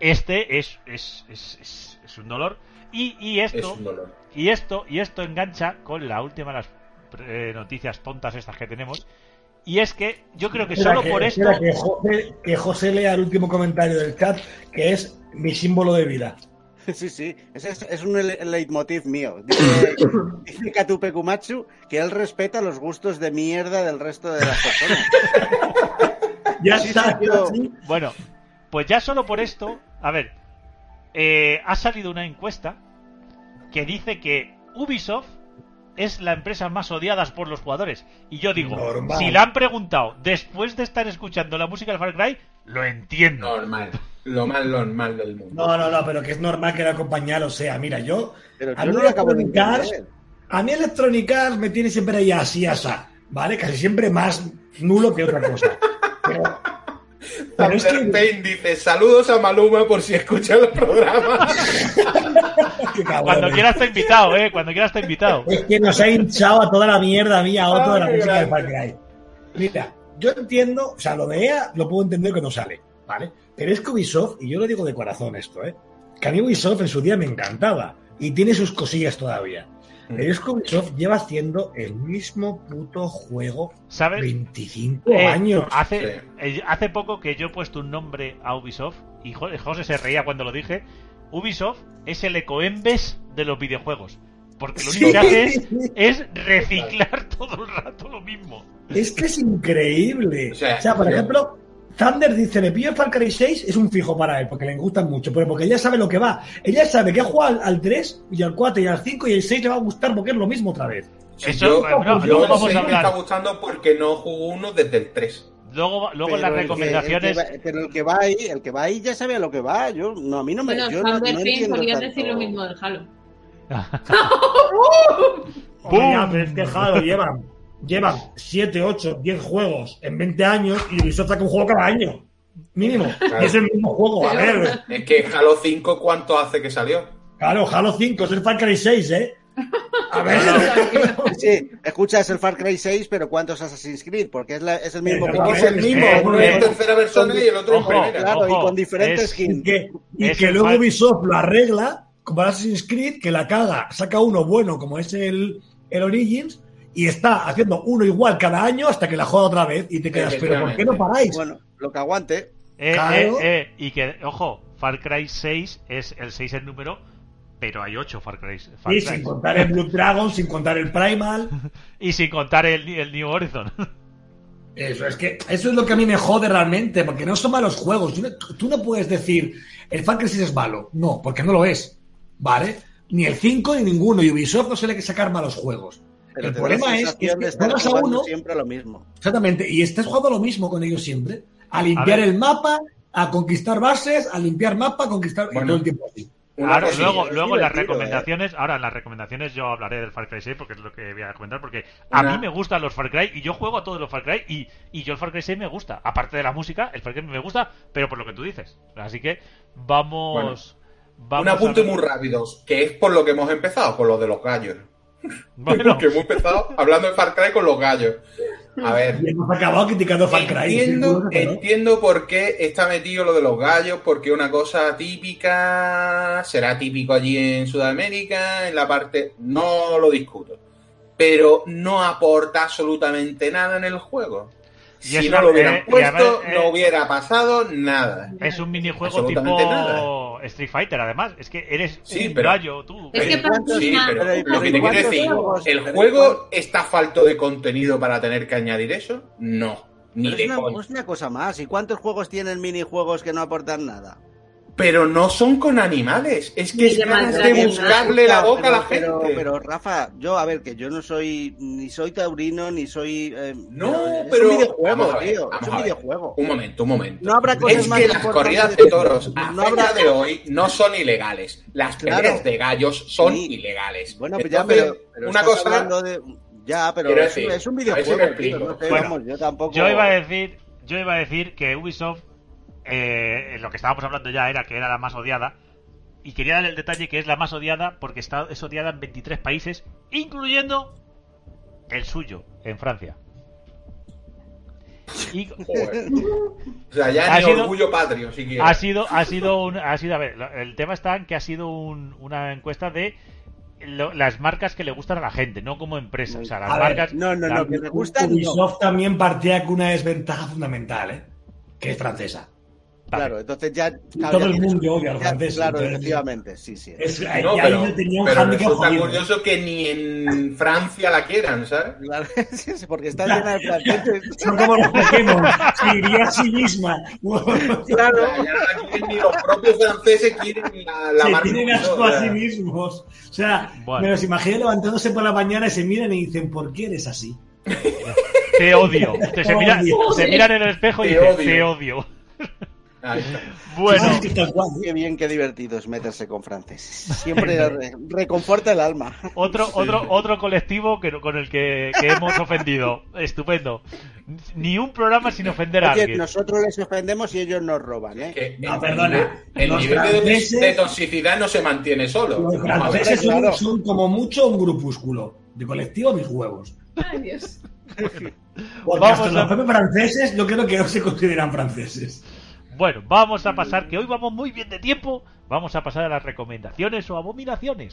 Este es, es, es, es- es un dolor. Y, y Es esto, un dolor. y esto, y esto engancha con la última de las eh, noticias tontas estas que tenemos. Y es que yo creo que Espera, solo que- por esto. que, José, que José lea el último comentario del chat, que es mi símbolo de vida. [LAUGHS] Sí, sí, ese es, es un le- leitmotiv mío. Dice, [LAUGHS] dice Katupe Kumatsu que él respeta los gustos de mierda del resto de las personas. [LAUGHS] Ya Sí, está, sí, yo- sí. Bueno, pues ya solo por esto, a ver, eh, ha salido una encuesta que dice que Ubisoft es la empresa más odiada por los jugadores. Y yo digo, Normal. si la han preguntado después de estar escuchando la música del Far Cry, lo entiendo. Normal. Lo más normal del mundo. No, no, no, pero que es normal que la compañía lo sea. Mira, yo. Pero a yo mí acabo de entender. A mí Electronic Arts me tiene siempre ahí así, asá, ¿vale? Casi siempre más nulo que otra cosa. Pero, pero es que, Pain dice: Saludos a Maluma por si escucha los programas. [LAUGHS] Cuando eh. quiera está invitado, eh, cuando quiera está invitado. Es que nos ha hinchado a toda la mierda mía, a otro de la música de Far. Cry. Mira, yo entiendo, o sea, lo de EA lo puedo entender que no sale, ¿vale? Pero es que Ubisoft, y yo lo digo de corazón esto, ¿eh? Que a mí Ubisoft en su día me encantaba y tiene sus cosillas todavía. Pero es que Ubisoft lleva haciendo el mismo puto juego ¿Sabes? 25 Eh, años. Hace, eh, hace poco que yo he puesto un nombre a Ubisoft y Jo- José se reía cuando lo dije. Ubisoft es el ecoembes de los videojuegos. Porque lo único Sí. que hace es, [LAUGHS] es reciclar todo el rato lo mismo. Es que es increíble. O O sea, por yo- ejemplo, Thunder dice, le pillo Far Cry 6, es un fijo para él, porque le gustan mucho, pero porque ella sabe lo que va. Ella sabe que ha jugado al, al 3 y al 4 y al 5 y el 6 le va a gustar porque es lo mismo otra vez. Eso, yo, bueno, yo vamos a me está gustando porque no jugó uno desde el 3. Luego, luego en las Pero el que- recomendaciones. el que va- pero el que va ahí, el que va ahí ya sabe a lo que va. Yo, no, a mí no me. Bueno, yo no, no podría tanto. decir lo mismo del Halo. [LAUGHS] Ya, pero es que, Jado, llevan, llevan 7, 8, 10 juegos en 20 años y Ubisoft saca un juego cada año. Mínimo. Claro. Y es el mismo juego. A ver, Es que Halo 5, ¿cuánto hace que salió? claro, Halo 5 es el Far Cry 6, ¿eh? A ver. Sí, escucha, es el Far Cry 6, pero ¿cuántos Assassin's Creed? Porque es, la- es el mismo Pero. Es el mismo, Eh, uno eh, en tercera persona y el otro en primera. Claro, y Ojo, con diferentes es- Y skins. que, y Es que el luego Far- Ubisoft lo arregla, como el Assassin's Creed, que la caga, saca uno bueno, como es el, el Origins, y está haciendo uno igual cada año hasta que la juega otra vez y te quedas, pero ¿por qué no paráis? Bueno, lo que aguante. Eh, Claro. eh, eh, y que, ojo, Far Cry 6 es el 6 en número, pero hay 8 Far Cry. Far y sin contar el Blue Dragon, sin contar el Primal. [LAUGHS] Y sin contar el, el New Horizon. [LAUGHS] Eso es que eso es lo que a mí me jode realmente, porque no son malos juegos. Tú no, tú no puedes decir el Far Cry 6 es malo. No, porque no lo es. ¿Vale? Ni el 5 ni ninguno. Y Ubisoft no suele que sacar malos juegos. Pero el problema es que, juegas a uno siempre lo mismo. Exactamente, y estás jugando lo mismo con ellos siempre. A limpiar A el mapa, a conquistar bases, a limpiar mapa, a conquistar. y Bueno. todo el tiempo así. Ahora, luego, luego en las divertido, recomendaciones, ahora en las recomendaciones yo hablaré del Far Cry 6 porque es lo que voy a comentar, porque a Una- mí me gustan los Far Cry y yo juego a todos los Far Cry y, y yo el Far Cry 6 me gusta. Aparte de la música, el Far Cry me gusta, pero por lo que tú dices. Así que vamos... vamos Un apunte a muy rápido, que es por lo que hemos empezado, por lo de los gallos. Bueno, [LAUGHS] Porque hemos empezado hablando de Far Cry con los gallos. A ver, Y hemos acabado criticando Far Cry. entiendo, entiendo por qué está metido lo de los gallos, porque una cosa típica, será típico allí en Sudamérica, en la parte, no lo discuto, pero no aporta absolutamente nada en el juego. Y Si no lo hubieran eh, puesto, además, eh, no hubiera pasado nada. es un minijuego tipo nada. Street Fighter, además. Es que eres Sí, un pero- gallo, tú. Es que sí, pero pero- lo que te quiero ¿cuántos decir? ¿el juego está falto de contenido para tener que añadir eso? No, ni Pero de es, una, es una cosa más. ¿Y cuántos juegos tienen minijuegos que no aportan nada? Pero no son con animales, es que es ganas de buscarle la boca a la pero, gente. Pero, Rafa, yo, a ver, que yo no soy ni soy taurino, ni soy... eh, No, es pero- un videojuego, ver, tío. Es un videojuego. Un momento, un momento. No habrá cosas es más que las corridas de toros a no fecha habrá- de hoy no son ilegales. Las Claro. peleas de gallos son Sí. ilegales. Bueno, pues ya, pero, pero una cosa hablando de... Ya, pero es, un- decir, es un a ver si me videojuego, tío. explico. No sé, Bueno, vamos, yo tampoco... Yo iba a decir, yo iba a decir que Ubisoft eh, lo que estábamos hablando ya era que era la más odiada. Y quería dar el detalle que es la más odiada porque está, es odiada en 23 países, incluyendo el suyo, en Francia. Y Joder. [LAUGHS] O sea, ya Ha ni sido- orgullo patrio, siquiera. ha sido, ha sido, un, ha sido, a ver, el tema está en que ha sido un- una encuesta de lo- las marcas que le gustan a la gente, no como empresa. O sea, las A ver, marcas. No, no, la- no, que me gustan. no. Ubisoft también partía con una desventaja fundamental, ¿eh? Que es francesa. Claro, entonces ya. claro, Todo ya el tienes- mundo odia a los ya- franceses, Claro, entonces- efectivamente, sí, sí. Es, No, ahí pero, yo tenía un pero handicap resulta curioso que ni en Francia la quieran, ¿sabes? Claro, [LAUGHS] sí, sí, porque está llena de franceses. [LAUGHS] Son como los Pokémon. Se iría a sí misma. Claro. Ya, ya ni los propios franceses quieren la, la se marca tienen asco a sí mismos. O sea, Bueno. me los imagino levantándose por la mañana y se miran y dicen, ¿por qué eres así? Te odio. Te- se, mira- Odio. se miran en el espejo y Te dicen, odio. te odio. Ahí está. Bueno, cual. Qué bien, qué divertido es meterse con franceses. Siempre re- reconforta el alma. otro, otro, otro colectivo que, con el que, que hemos ofendido. Estupendo. Ni un programa sin ofender a Oye, alguien. nosotros les ofendemos y ellos nos roban, ¿eh? Que No, perdona. El nivel de, franceses- de toxicidad no se mantiene solo. Los franceses son, claro. son como mucho un grupúsculo. De colectivo, mis huevos. Ay, Dios. Porque Vamos hasta a- los franceses yo creo que no se consideran franceses. Bueno, vamos a pasar, que hoy vamos muy bien de tiempo. Vamos a pasar a las recomendaciones o abominaciones.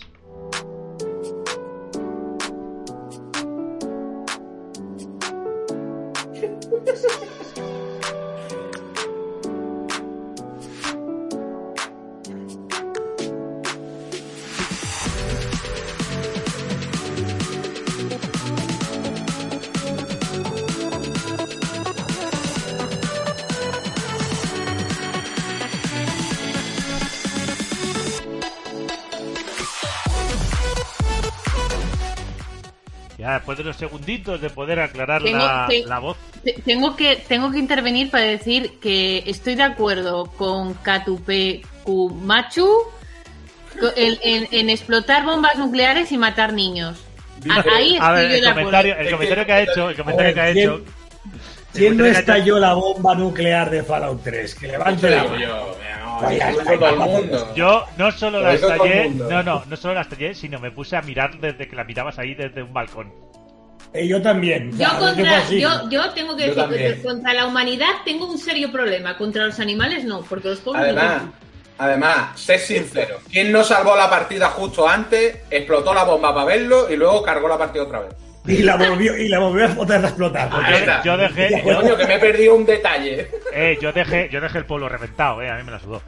Después de los segunditos de poder aclarar Tengo- la, te- la voz. Te- Tengo que, tengo que intervenir para decir que estoy de acuerdo con Katupe Kumachu en, en- en explotar bombas nucleares y matar niños. A- Ahí A estoy ver, yo el de comentario, acuerdo. el comentario que ha hecho, el comentario que ha ¿quién- hecho. ¿Quién no estalló la bomba nuclear de Fallout 3? Que levante la mano. Yo, no, Vaya, eso vaya, todo el vaya. mundo. Yo no solo la Eso todo el estallé, mundo. no, no, no solo la estallé, sino me puse a mirar desde que la mirabas ahí desde un balcón. Eh, yo también. Yo, Claro, contra, yo, yo tengo que Yo decir que contra la humanidad tengo un serio problema. Contra los animales no, porque los no Además, además, sé sincero. ¿Quién no salvó la partida justo antes, explotó la bomba para verlo y luego cargó la partida otra vez? Y la volvió, y la volvió a a explotar. Yo dejé, yo, Coño, que me he perdido un detalle. eh, yo dejé, yo dejé el pueblo reventado, eh, a mí me la sudó.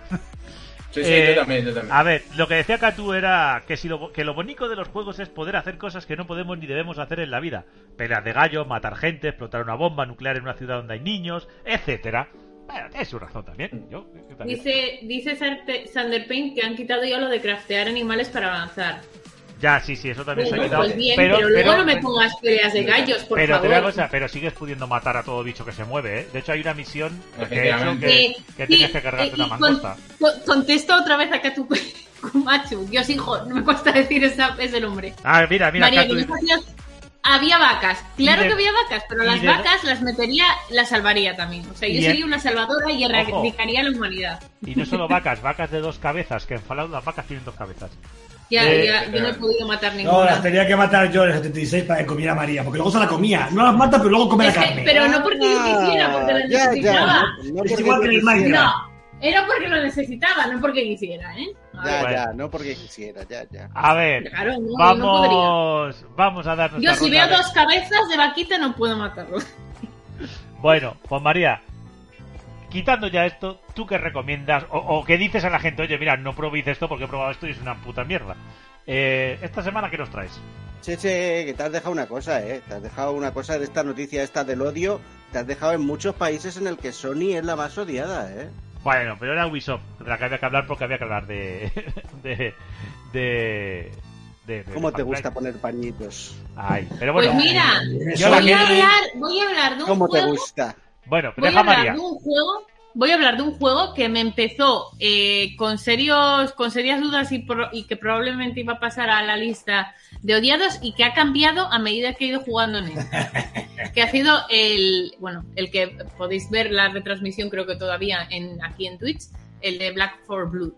Sí, sí, Eh, yo también, yo también. A ver, lo que decía Katu era que, si lo, que lo bonito de los juegos es poder hacer cosas que no podemos ni debemos hacer en la vida. Peleas de gallo, matar gente, explotar una bomba nuclear en una ciudad donde hay niños, etcétera. Bueno, tiene su razón también. Yo, yo también. Dice, dice Sander Payne que han quitado ya lo de craftear animales para avanzar. Ya, sí, sí, eso también se ha Pues, quitado. bien, pero, luego no me pongas peleas de gallos, por pero favor. cosa, pero sigues pudiendo matar a todo bicho que se mueve, ¿eh? De hecho, hay una misión que he hecho Efectivamente. que, Eh, que sí, tienes que cargarte eh, una con- mangosta. con- contesto otra vez a Katupe [LAUGHS] Kumachu. Dios, hijo, no me cuesta decir esa- ese nombre. Ah, mira, mira, María, había vacas. Claro de- que había vacas, pero las de- vacas las metería, las salvaría también. O sea, yo sería una salvadora y erradicaría a la humanidad. Y no solo vacas, vacas de dos cabezas, que en Fallout las vacas tienen dos cabezas. Ya, Eh, ya, yo no he podido matar No, ninguna. las tenía que matar yo en el 76 para que comiera María, porque luego se la comía. No las mata, pero luego come la carne. pero no porque yo Ah, quisiera, porque la ya, ya, necesitaba. no, no Es igual que en el. Minecraft. No, era porque lo necesitaba, no porque quisiera, ¿eh? A Ya, Bueno. ya, no porque quisiera, ya, ya. A ver, Claro, no, no vamos, vamos a dar Yo si veo dos cabezas de vaquita no puedo matarlo. Bueno, Juan María, quitando ya esto, ¿tú qué recomiendas? O, o qué dices a la gente? Oye, mira, no probéis esto porque he probado esto y es una puta mierda. Eh, esta semana, ¿qué nos traes? Che, che, que te has dejado una cosa, ¿eh? Te has dejado una cosa de esta noticia esta del odio. Te has dejado en muchos países en el que Sony es la más odiada, ¿eh? Bueno, pero era Ubisoft, de la que había que hablar porque había que hablar de... [LAUGHS] de... de... de- de ¿Cómo te gusta poner pañitos? Ay, pero Pues bueno, mira, yo la voy a hablar, voy a hablar de un ¿Cómo te gusta? Bueno, Voy a deja hablar María. de un juego voy a hablar de un juego que me empezó eh, con serios, con serias dudas y, pro- y que probablemente iba a pasar a la lista de odiados y que ha cambiado a medida que he ido jugando en él. [LAUGHS] que ha sido el, bueno, el que podéis ver la retransmisión creo que todavía en, aquí en Twitch, el de Black for Blue.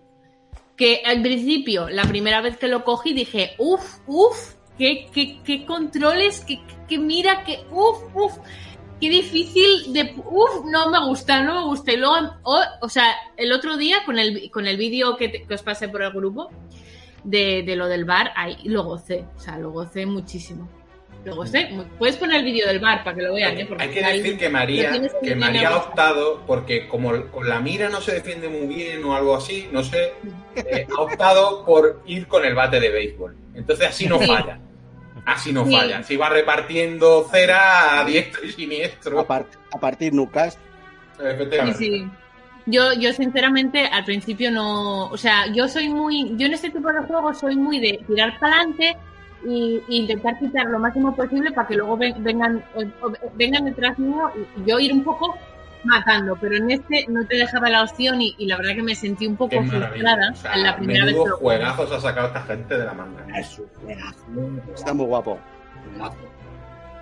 Que al principio, la primera vez que lo cogí, dije, uff, uff, qué, qué, qué controles, qué, qué mira, qué, uff, uff, qué difícil de, uff, no me gusta, no me gusta. Y luego, o, o sea, el otro día con el, con el vídeo que, te- que os pasé por el grupo de, de lo del bar, ahí lo gocé, o sea, lo gocé muchísimo. Lo gocé. Mu- Puedes poner el vídeo del bar para que lo vean, ¿eh? Porque Hay que decir que María, que María ha optado, porque como con la mira no se defiende muy bien o algo así, no sé, eh, ha optado por ir con el bate de béisbol. Entonces así no Sí. falla. Así no Sí. falla. Si va repartiendo cera a diestro y siniestro. A, par- a partir. Sí, sí. Yo, yo sinceramente al principio no, o sea, yo soy muy, yo en este tipo de juegos soy muy de tirar para adelante y, y intentar quitar lo máximo posible para que luego ven- vengan, o- o- vengan detrás mío y, y yo ir un poco matando, pero en este no te dejaba la opción y, y la verdad que me sentí un poco frustrada O sea, en la primera vez que juegazos ha sacado esta gente de la manga. Es un juegazo, Está muy guapo.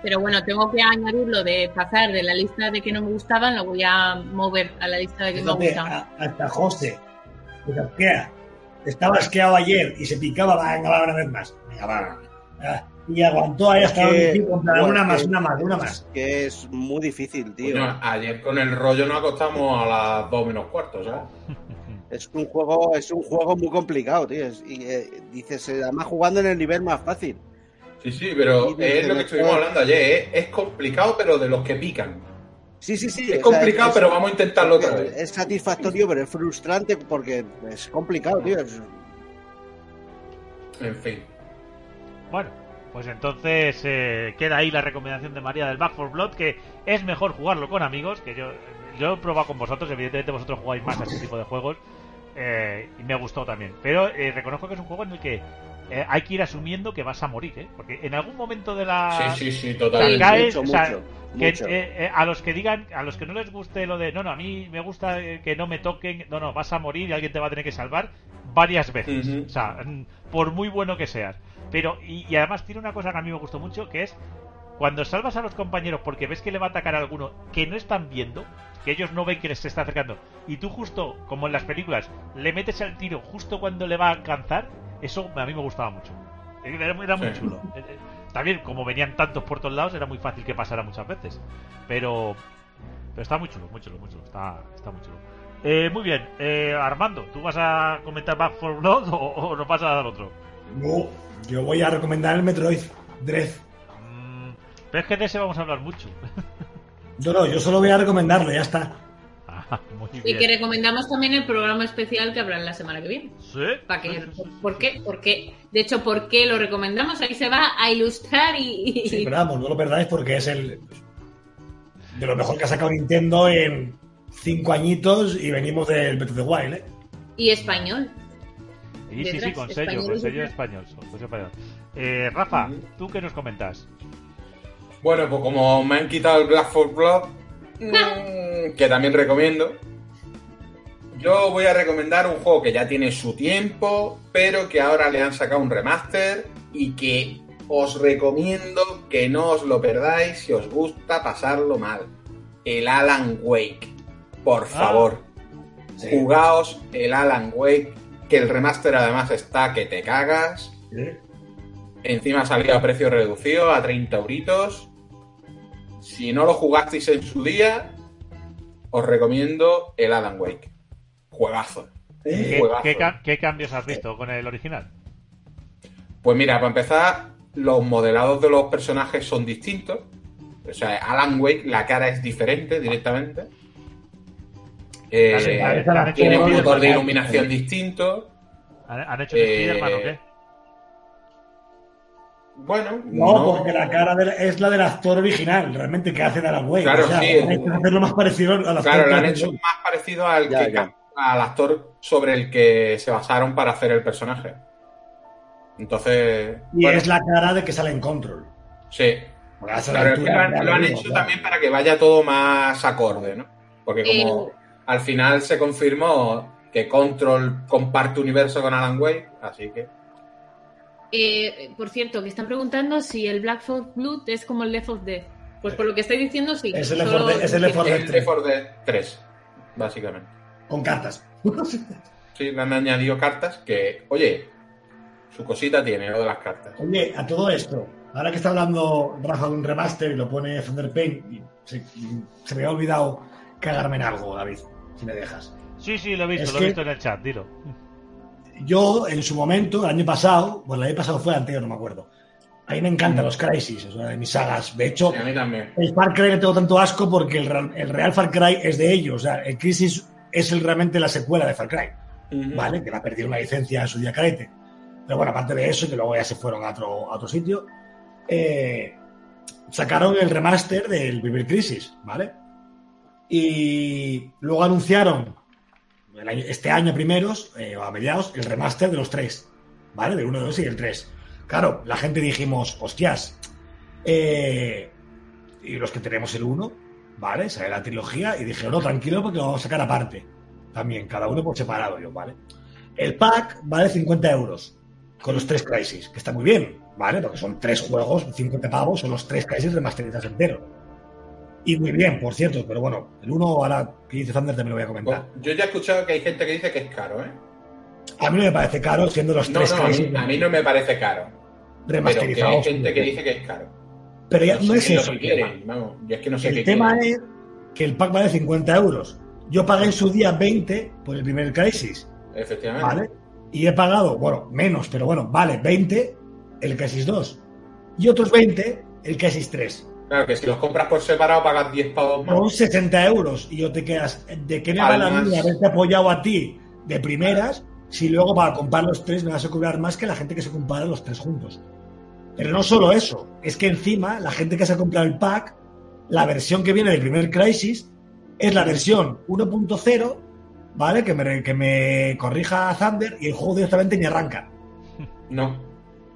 Pero bueno, tengo que añadir lo de pasar de la lista de que no me gustaban, lo voy a mover a la lista de que me Fíjate, a- hasta José, que se asquea. Estaba asqueado ayer y se picaba, va, venga, va, una vez más. Venga, va. Y aguantó ahí hasta Es que- el contra bueno, una más, una más, una más. Que es muy difícil, tío. Coño, ayer con el rollo nos acostamos a las dos menos cuartos, [LAUGHS] ¿sabes? Es un juego, es un juego muy complicado, tío. Es- y eh, dices, eh, además jugando en el nivel más fácil. Sí, sí, pero es lo que estuvimos hablando ayer. ¿eh? Es complicado, pero de los que pican. Sí, sí, sí. Es o sea, complicado, es- pero vamos a intentarlo otra vez. Es satisfactorio, pero es frustrante porque es complicado, tío. Es- En fin. Bueno, pues entonces eh, queda ahí la recomendación de María del Back for Blood, que es mejor jugarlo con amigos, que yo, yo he probado con vosotros, evidentemente vosotros jugáis más a este tipo de juegos, eh, y me ha gustado también. Pero eh, reconozco que es un juego en el que eh, hay que ir asumiendo que vas a morir, ¿eh? Porque en algún momento de la... Sí, sí, sí, Te totalmente. caes, mucho, o sea, mucho, que, mucho. eh, a los que digan, a los que no les guste lo de, no, no, a mí me gusta que no me toquen, no, no, vas a morir y alguien te va a tener que salvar varias veces. O sea, mm, por muy bueno que seas. Pero, y, y además tiene una cosa que a mí me gustó mucho, que es cuando salvas a los compañeros porque ves que le va a atacar a alguno que no están viendo, que ellos no ven que les se está acercando, y tú justo, como en las películas, le metes el tiro justo cuando le va a alcanzar, eso a mí me gustaba mucho. Era, era muy Sí. chulo. Eh, eh, También, como venían tantos por todos lados, era muy fácil que pasara muchas veces. Pero, pero está muy chulo, muy chulo, muy chulo. Está, está muy chulo. Eh, muy bien, eh, Armando, ¿tú vas a comentar Back for Blood o, o nos vas a dar otro? No, yo voy a recomendar el Metroid Dread. Mm, pero es que de ese vamos a hablar mucho. [LAUGHS] No, no, yo solo voy a recomendarlo, ya está. Ah, muy Y que recomendamos también el programa especial que habrá la semana que viene. ¿Sí? ¿Para qué? Sí, sí, sí, ¿Por qué? sí. ¿Por qué? De hecho, ¿por qué lo recomendamos? Ahí se va a ilustrar y, y- Sí, pero vamos, no lo perdáis porque es el de lo mejor que ha sacado Nintendo en cinco añitos y venimos del Breath of the Wild, ¿eh? y español. Sí, sí, sí, con sello, con sello español. con sello español. Eh, Rafa. ¿tú qué nos comentas? Bueno, pues como me han quitado el Black for Blood, mm, [LAUGHS] que también recomiendo, yo voy a recomendar un juego que ya tiene su tiempo, pero que ahora le han sacado un remaster y que os recomiendo que no os lo perdáis si os gusta pasarlo mal. El Alan Wake. Por favor, Sí. jugaos el Alan Wake, que el remaster además está que te cagas. Sí. Encima ha salido a precio reducido, a 30 euritos. Si no lo jugasteis en su día, os recomiendo el Alan Wake. Juegazo. ¿Qué, Juegazo. qué ca- qué cambios has visto con el original? Pues mira, para empezar, los modelados de los personajes son distintos. O sea, Alan Wake, la cara es diferente directamente. Eh, tiene un motor de iluminación distinto. ¿Han, hecho Eh, Spider-Man o qué? Bueno, No, porque la cara es la del actor original, realmente, que hace de Alan Wake. Claro, o sea, sí. que hacerlo más parecido al actor Claro, lo han hecho más parecido al, Ya, que- ya. al actor sobre el que se basaron para hacer el personaje. Entonces, Y bueno, es la cara de que sale en Control. sí. Claro, es lo han, ya lo han mismo, hecho claro. también para que vaya todo más acorde, ¿no? Porque como al final se confirmó que Control comparte universo con Alan Wake, así que. Eh, por cierto, que están preguntando si el Black Fog Blood es como el Left of Dead. Pues por lo que estoy diciendo, sí. Es el Left Solo- 4 Dead- es el Left 4 Dead El 3, Left 4 Dead 3, básicamente. con cartas. [LAUGHS] Sí, le han añadido cartas que, oye, su cosita tiene, lo de las cartas. Oye, a todo esto, ahora que está hablando Rafa de un remaster y lo pone Thunder Pain, se, se me había olvidado cagarme en algo, David, si me dejas. Sí, sí, lo he visto, Es lo he visto en el chat, dilo. Yo, en su momento, el año pasado, bueno, el año pasado fue anterior, no me acuerdo. A mí me encantan los Crisis, es una de mis sagas. De hecho, Sí, a mí también. el Far Cry le tengo tanto asco porque el, real- el real Far Cry es de ellos. O sea, el Crisis es el- realmente la secuela de Far Cry. ¿vale? Que la perdieron la licencia en su día carete. Pero bueno, aparte de eso, que luego ya se fueron a otro, a otro sitio, eh, sacaron el remaster del primer Crisis, ¿vale? Y luego anunciaron este año primeros, eh, a mediados, el remaster de los tres, ¿vale? Del 1, 2 y el 3. Claro, la gente dijimos, hostias, eh, y los que tenemos el 1, ¿vale? Sale la trilogía y dije, no, tranquilo porque lo vamos a sacar aparte. También, cada uno por separado, yo, ¿vale? El pack vale 50 euros con los tres Crisis, que está muy bien, ¿vale? Porque son tres juegos, 50 pavos, son los tres Crisis remasterizados enteros. Y muy bien, por cierto, pero bueno, el 1 ahora que dice Thunder también lo voy a comentar. Pues, Yo ya he escuchado que hay gente que dice que es caro, ¿eh? A mí no me parece caro siendo los No, tres no, a mí, a mí no me parece caro. Remasterizados. hay gente que dice que es caro. Pero ya no sé es eso lo el que tema. quieren, vamos. Yo es que no sé El qué tema quieren. es que el pack vale 50 euros. Yo pagué en su día 20 por el primer Crisis, Efectivamente. ¿vale? Y he pagado, bueno, menos, pero bueno, vale 20 el Crisis 2. Y otros 20 el Crisis 3. Claro, que si los compras por separado pagas 10 pavos más. Son 60 euros. Y yo te quedas, ¿de qué me vale a mí Además- haberte apoyado a ti de primeras si luego para comprar los tres me vas a cobrar más que la gente que se compara los tres juntos? Pero no solo eso, es que encima la gente que se ha comprado el pack, la versión que viene del primer Crisis es la versión 1.0, ¿vale? Que me, que me corrija Thunder y el juego directamente ni arranca. No.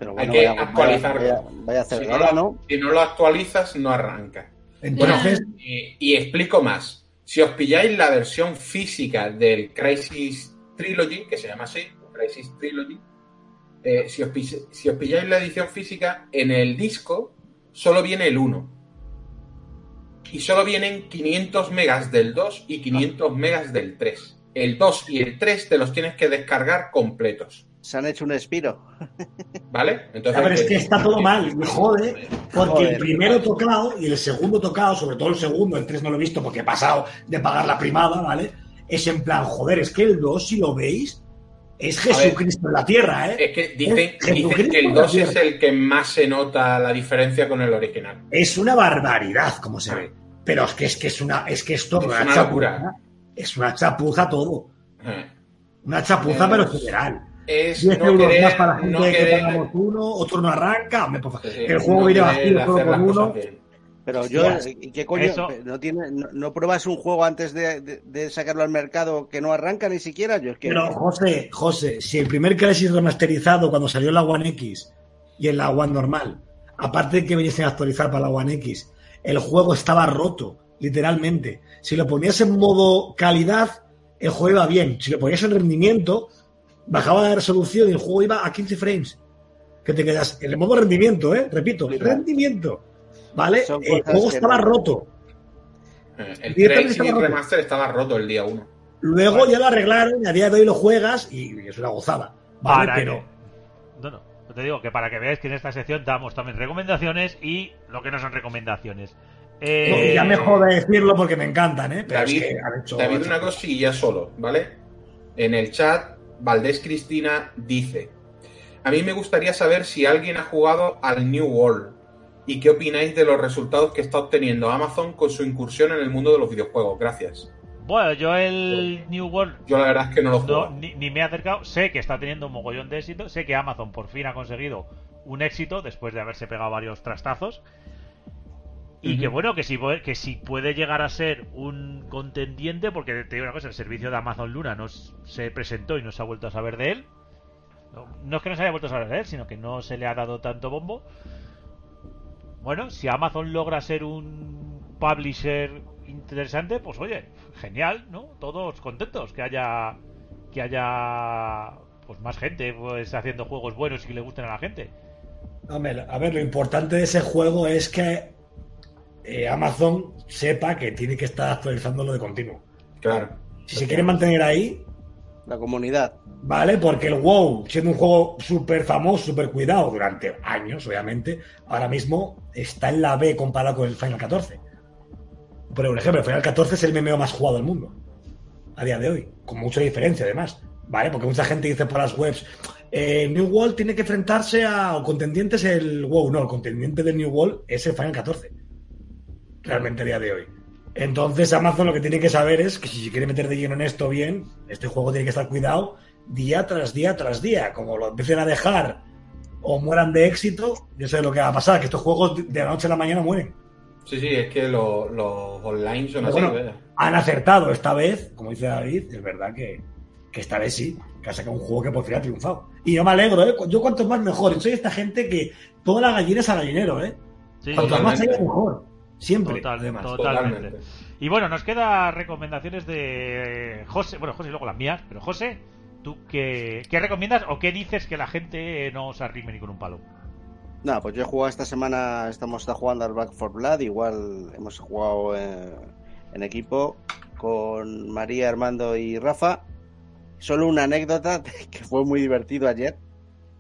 Pero Hay bueno, que vaya, actualizarlo. vaya, vaya a hacer Si no, lo, ¿no? si no lo actualizas, no arranca. Entonces, Y, y explico más. Si os pilláis la versión física del Crisis Trilogy, que se llama así, Crisis Trilogy, eh, si, os, si os pilláis la edición física, en el disco solo viene el 1. Y solo vienen 500 megas del 2 y 500 megas del 3. El 2 y el 3 te los tienes que descargar completos. Se han hecho un espiro. ¿Vale? Entonces, a ver, es que eh, está todo mal, me jode, porque Joder. el primero tocado y el segundo tocado, sobre todo el segundo, el 3 no lo he visto porque he pasado de pagar la primada, ¿vale? Es en plan, joder, es que el 2, si lo veis, es Jesucristo en la tierra, ¿eh? Es que dicen, Es que el en la 2 es el que más se nota la diferencia con el original. Es una barbaridad como se ve. Pero es que es que es una, es que esto Es una, una chapuza. locura. Es una chapuza todo. Eh, Una chapuza, Es- pero general. Es 10 no euros querer, más para la gente no que querer- pagamos uno, otro no arranca. Hombre, por favor, sí, que el juego no viene vacío solo con uno. Pero yo. ¿y ¿qué coño? Eso- ¿No, tiene, no, no pruebas un juego antes de, de- de sacarlo al mercado que no arranca ni siquiera? Yo es que. Pero, José, José, si el primer Crisis remasterizado cuando salió en la One X y en la One normal, aparte de que viniesen a actualizar para la One X, el juego estaba roto, literalmente. Si lo ponías en modo calidad, el juego iba bien. Si lo ponías en rendimiento, bajaba la resolución y el juego iba a 15 frames. Que te quedas en el modo rendimiento, ¿eh? Repito, rendimiento. ¿Vale? El juego estaba no- roto. Eh, El Crisis estaba roto. Remaster estaba roto el día 1. Luego ya lo arreglaron y a día de hoy lo juegas y es una gozada. ¿Vale? Para Pero. que- No, no. Te digo que para que veáis que en esta sección damos también recomendaciones y lo que no son recomendaciones. Eh, No, ya me jode decirlo porque me encantan, ¿eh? Pero David, es que han hecho. David, una cosilla solo, ¿vale? En el chat, Valdés Cristina dice: A mí me gustaría saber si alguien ha jugado al New World y qué opináis de los resultados que está obteniendo Amazon con su incursión en el mundo de los videojuegos. Gracias. Bueno, yo el New World Yo la verdad es que no lo no, juego. ni, ni me he acercado. Sé que está teniendo un mogollón de éxito. Sé que Amazon por fin ha conseguido un éxito después de haberse pegado varios trastazos. Y que bueno, que si, puede- que si puede llegar a ser un contendiente, porque te digo una cosa, el servicio de Amazon Luna no se presentó y no se ha vuelto a saber de él. No, no es que no se haya vuelto a saber de él, sino que no se le ha dado tanto bombo. Bueno, si Amazon logra ser un publisher interesante, pues oye, genial, ¿no? Todos contentos que haya que haya pues más gente pues haciendo juegos buenos y que le gusten a la gente. Hombre, a ver, lo importante de ese juego es que eh, Amazon sepa que tiene que estar actualizándolo de continuo. Claro. Si se quiere mantener ahí, La comunidad. ¿vale? Porque el WoW, siendo un juego súper famoso, súper cuidado durante años, obviamente, ahora mismo está en la B comparado con el Final 14. Por ejemplo, el Final 14 es el MMO más jugado del mundo. A día de hoy. Con mucha diferencia, además. ¿Vale? Porque mucha gente dice por las webs, eh, New World tiene que enfrentarse a o contendientes el WoW. No, el contendiente del New World es el Final 14. Realmente a día de hoy. Entonces Amazon lo que tiene que saber es que si se quiere meter de lleno en esto bien, este juego tiene que estar cuidado día tras día tras día. Como lo empiecen a dejar o mueran de éxito, yo sé lo que va a pasar, que estos juegos de la noche a la mañana mueren. Sí, sí, es que lo- los online son Pero así. bueno, han acertado esta vez, como dice David, es verdad que, que esta vez sí, que ha sacado un juego que por fin ha triunfado. Y yo me alegro, ¿eh? Yo cuanto más mejor. Soy esta gente que toda la gallina es a gallinero, ¿eh? Sí, Cuanto más haya mejor. Siempre, Total, además. totalmente. Totalmente. Y bueno, nos queda recomendaciones de José, bueno, José y luego las mías, pero José, ¿tú qué, qué recomiendas o qué dices que la gente no se arrime ni con un palo? Nada, pues yo he jugado esta semana, estamos está jugando al Back for Blood, igual hemos jugado eh, en equipo con María, Armando y Rafa. Solo una anécdota [LAUGHS] que fue muy divertido ayer.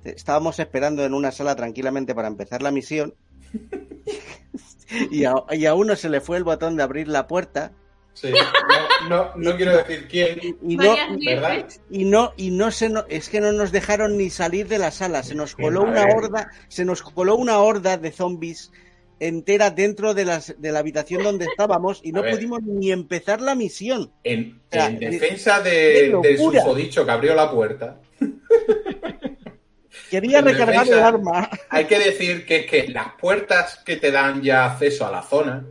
Estábamos esperando en una sala tranquilamente para empezar la misión [LAUGHS] y a, y a uno se le fue el botón de abrir la puerta Sí. No, no, no quiero decir quién, y no, ¿verdad? y no y no se no- es que no nos dejaron ni salir de la sala se nos Qué coló una madre. horda se nos coló una horda de zombies entera dentro de las de la habitación donde estábamos y no pudimos ni empezar la misión En, O sea, en de- defensa qué de, del susodicho que abrió la puerta, [LAUGHS] quería En recargar defensa- el arma hay que decir que es que las puertas que te dan ya acceso a la zona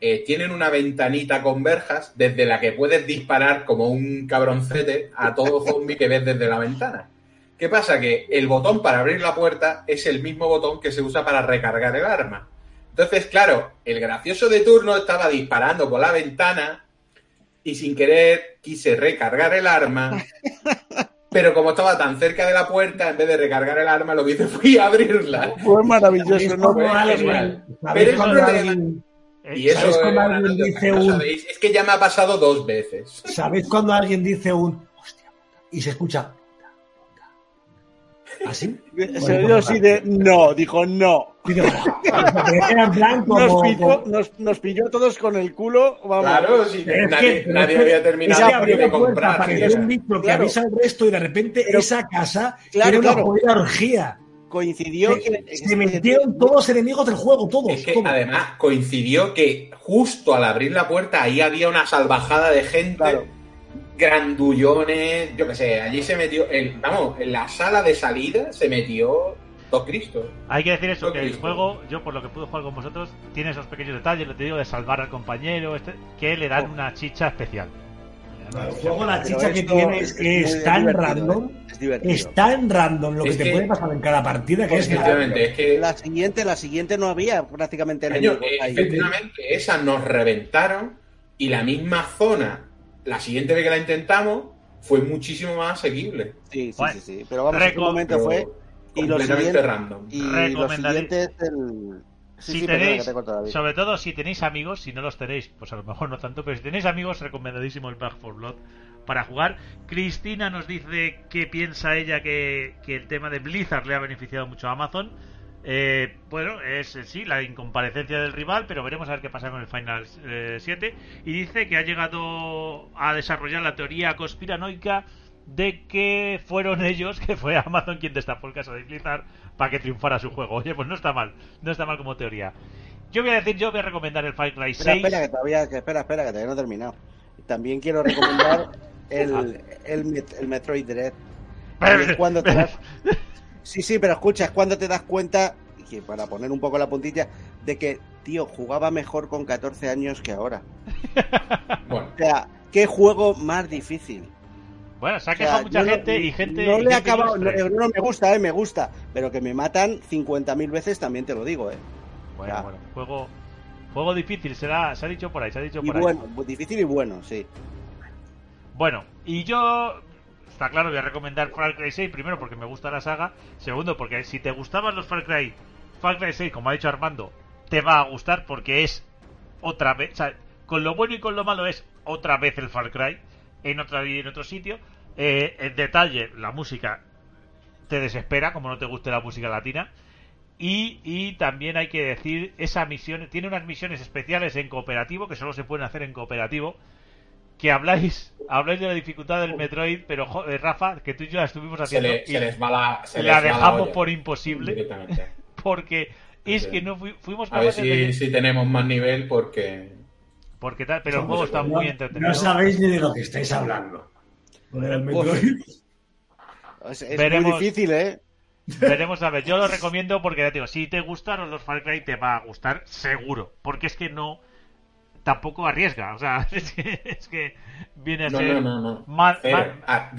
eh, tienen una ventanita con verjas desde la que puedes disparar como un cabroncete a todo zombie que ves desde la ventana. ¿Qué pasa? Que el botón para abrir la puerta es el mismo botón que se usa para recargar el arma. Entonces, claro, el gracioso de turno estaba disparando por la ventana y sin querer quise recargar el arma. [LAUGHS] Pero como estaba tan cerca de la puerta, en vez de recargar el arma, lo que hice fue abrirla. fue maravilloso ¿Sabéis no fue alguien- genial. ¿sabéis Pero eso cuando no es alguien- Eh, Y eso ¿Sabes cuando una alguien dice un- sabéis. Es que ya me ha pasado dos veces. ¿Sabéis cuando alguien dice un hostia y se escucha puta? ¿Así? se oyó así de no dijo no era en plan como- nos pilló, como- nos, nos pilló todos con el culo vamos Claro, Es nadie, que- había terminado que de abrió la puerta, comprar. un que Claro. avisa al resto y de repente Pero- esa casa Claro, tiene una claro. orgía. coincidió Se, que se metieron todos los enemigos del juego, todos. Es que todos. además coincidió que justo al abrir la puerta ahí había una salvajada de gente, Claro. Grandullones, yo qué sé, allí se metió, el, vamos, en la sala de salida se metió dos Cristos. Hay que decir eso, que el juego, yo por lo que pude jugar con vosotros, tiene esos pequeños detalles, lo te digo, de salvar al compañero, este, que le dan Oh. una chicha especial. El juego, la chicha que tiene es que es tan random, ¿eh? es tan random lo que Es te puede pasar en cada partida que es Efectivamente, es que la siguiente la siguiente no había prácticamente ahí. efectivamente, esa nos reventaron y la misma zona, la siguiente vez que la intentamos, fue muchísimo más asequible. Sí, sí, Bueno, sí, sí. Pero vamos, en un momento fue y lo siguiente random. y lo siguiente es el Sí, si sí, tenéis, te sobre todo si tenéis amigos, si no los tenéis, pues a lo mejor no tanto, pero si tenéis amigos, recomendadísimo el Back for Blood para jugar. Cristina nos dice que piensa ella que, que el tema de Blizzard le ha beneficiado mucho a Amazon. Eh, bueno, es eh, sí la incomparecencia del rival, pero veremos a ver qué pasa con el Final eh, 7. Y dice que ha llegado a desarrollar la teoría conspiranoica de que fueron ellos, [LAUGHS] que fue Amazon quien destapó el caso de Blizzard para que triunfara su juego. Oye, pues no está mal, no está mal como teoría. Yo voy a decir, yo voy a recomendar el Far Cry 6. Espera, espera, que todavía, que espera, espera, que todavía no he terminado. También quiero recomendar [LAUGHS] el, el, Met- el Metroid Dread. Cuando te das... [LAUGHS] Sí, sí, pero escucha, es cuando te das cuenta, que para poner un poco la puntilla, de que, tío, jugaba mejor con 14 años que ahora. [LAUGHS] Bueno, O sea, qué juego más difícil. Bueno, se ha O sea, quejado mucha no- gente y gente. No y le he acabado, no, me gusta, eh, me gusta, pero que me matan 50.000 veces también te lo digo, eh. Bueno, bueno, juego, Juego difícil, será, se ha dicho por ahí, se ha dicho Y por ahí. bueno, difícil y bueno, sí. Bueno, y yo, está claro, voy a recomendar Far Cry 6, primero porque me gusta la saga, segundo porque si te gustaban los Far Cry, Far Cry 6, como ha dicho Armando, te va a gustar porque es otra vez, o sea, con lo bueno y con lo malo es otra vez el Far Cry, en, otra, en otro sitio. Eh, en detalle, la música te desespera, como no te guste la música latina. Y, y también hay que decir, esa misión, tiene unas misiones especiales en cooperativo, que solo se pueden hacer en cooperativo, que habláis habláis de la dificultad del Metroid, pero jo- eh, Rafa, que tú y yo la estuvimos Se, haciendo le- y se les va la. se la les va dejamos por imposible, [LAUGHS] porque es Sí. que no fui- fuimos A ver capaces de... si, si tenemos más nivel, porque. Porque tal, pero el juego está muy entretenido. No sabéis ni de lo que estáis hablando. Con el Metroid. Es, es Veremos. muy difícil, ¿eh? Veremos a ver, yo lo recomiendo porque ya te digo, si te gustaron los Far Cry te va a gustar seguro, porque es que no tampoco arriesga, o sea, [LAUGHS] es que, es que viene a No, ser no, no, no. Más, Cero. más-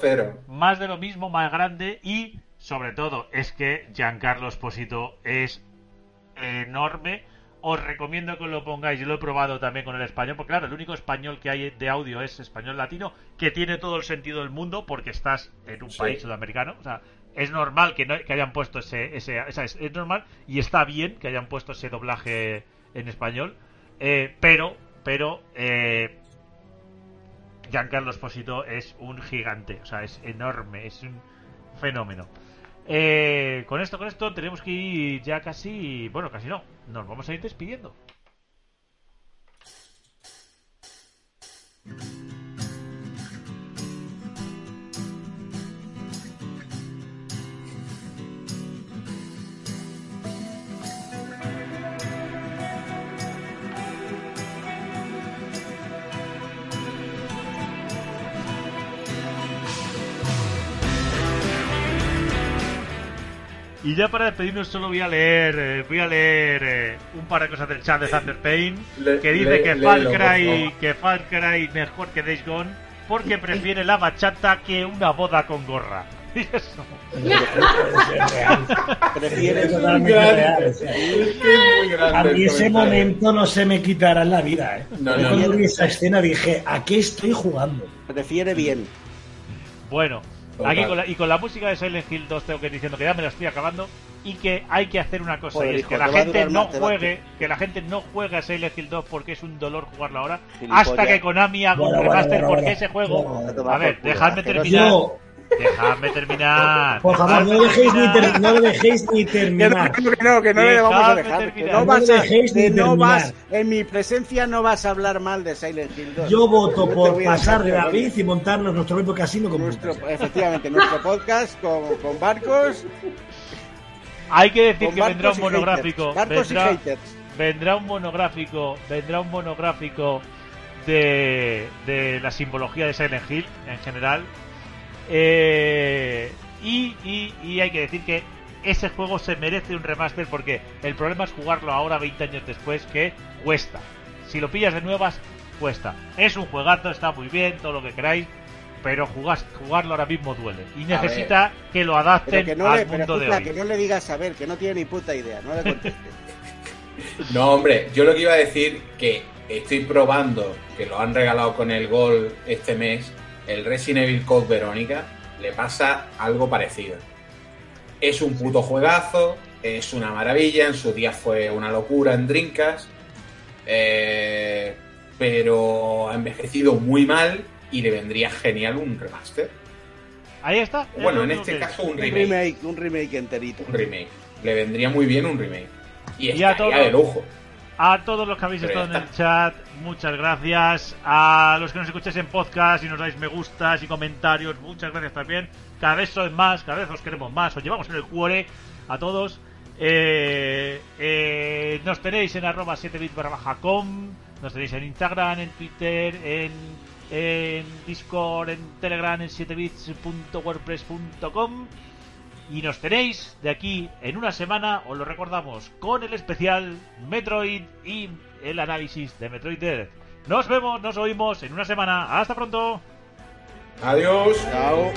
cero. más de lo mismo, más grande y sobre todo es que Giancarlo Esposito es enorme. Os recomiendo que lo pongáis, yo lo he probado también con el español, porque claro, el único español que hay de audio es español latino, que tiene todo el sentido del mundo porque estás en un Sí. país sudamericano, o sea, es normal que, no- que hayan puesto ese, ese esa- es normal y está bien que hayan puesto ese doblaje en español, eh, pero, pero, eh, Giancarlo Esposito es un gigante, o sea, es enorme, es un fenómeno. Eh, con esto, con esto, tenemos que ir ya casi, bueno, casi no, nos vamos a ir despidiendo. Y ya para despedirnos solo voy a leer, eh, voy a leer eh, un par de cosas del chat de Thunder Pain Le- que dice le- que Far Cry, que Far Cry mejor que Days Gone porque prefiere la bachata que una boda con gorra. [LAUGHS] Y eso. Es real. Prefieres Es totalmente real. A mí ese momento no se me quitará en la vida, ¿eh? No, Yo no, cuando no. vi esa escena dije, ¿a qué estoy jugando? prefiere bien. Bueno, Total. aquí con la, y con la música de Silent Hill 2 tengo que ir diciendo que ya me la estoy acabando y que hay que hacer una cosa Joder, y es hijo, que la gente no más, te va- juegue, que la gente no juegue a Silent Hill 2 porque es un dolor jugarlo ahora, Gilipollas. hasta que Konami haga Bueno, un bueno, remaster bueno, porque bueno. ese juego, Bueno, a ver, dejadme terminar, Yo, dejadme terminar, por favor, no dejéis ni, terminar. ter- no lo dejéis ni Que no, terminar. que no, que no le vamos a dejar. Que terminar. no vas No a, le dejéis ni que no terminar. vas, en mi presencia no vas a hablar mal de Silent Hill 2. Yo voto por pasar de dejar, David y montarnos nuestro propio casino con Nuestro, efectivamente, nuestro podcast con, con barcos, Hay que decir que vendrá un monográfico. Barcos vendrá, y haters. vendrá un monográfico, vendrá un monográfico de, de la simbología de Silent Hill en general. Eh, y, y- y hay que decir que ese juego se merece un remaster porque el problema es jugarlo ahora 20 años después que cuesta. Si lo pillas de nuevas, cuesta. Es un juegazo, está muy bien, todo lo que queráis, pero jugas- jugarlo ahora mismo duele. Y necesita que lo adapten que no, al le, pero mundo de hoy. que no le digas a ver, que no tiene ni puta idea, no le contestes. [LAUGHS] No, hombre, yo lo que iba a decir que estoy probando, que lo han regalado con el Gol este mes, el Resident Evil Code Verónica, le pasa algo parecido. Es un puto juegazo, es una maravilla, en su día fue una locura en Drinkas, pero ha envejecido muy mal y le vendría genial un remaster. Ahí está. es Bueno, en este caso un un remake. remake, un remake enterito. Un remake. Le vendría muy bien un remake. Y estaría todo- de lujo. A todos los que habéis estado en el chat, muchas gracias. A los que nos escucháis en podcast y nos dais me gustas y comentarios, muchas gracias también. Cada vez sois más, cada vez os queremos más, os llevamos en el cuore a todos. Eh, eh, nos tenéis en arroba 7bit barra baja com, nos tenéis en Instagram, en Twitter, en, en Discord, en Telegram, en 7bits.wordpress.com. Y nos tenéis de aquí en una semana, os lo recordamos, con el especial Metroid y el análisis de Metroid Dread. Nos vemos, nos oímos en una semana. Hasta pronto. Adiós. Chao.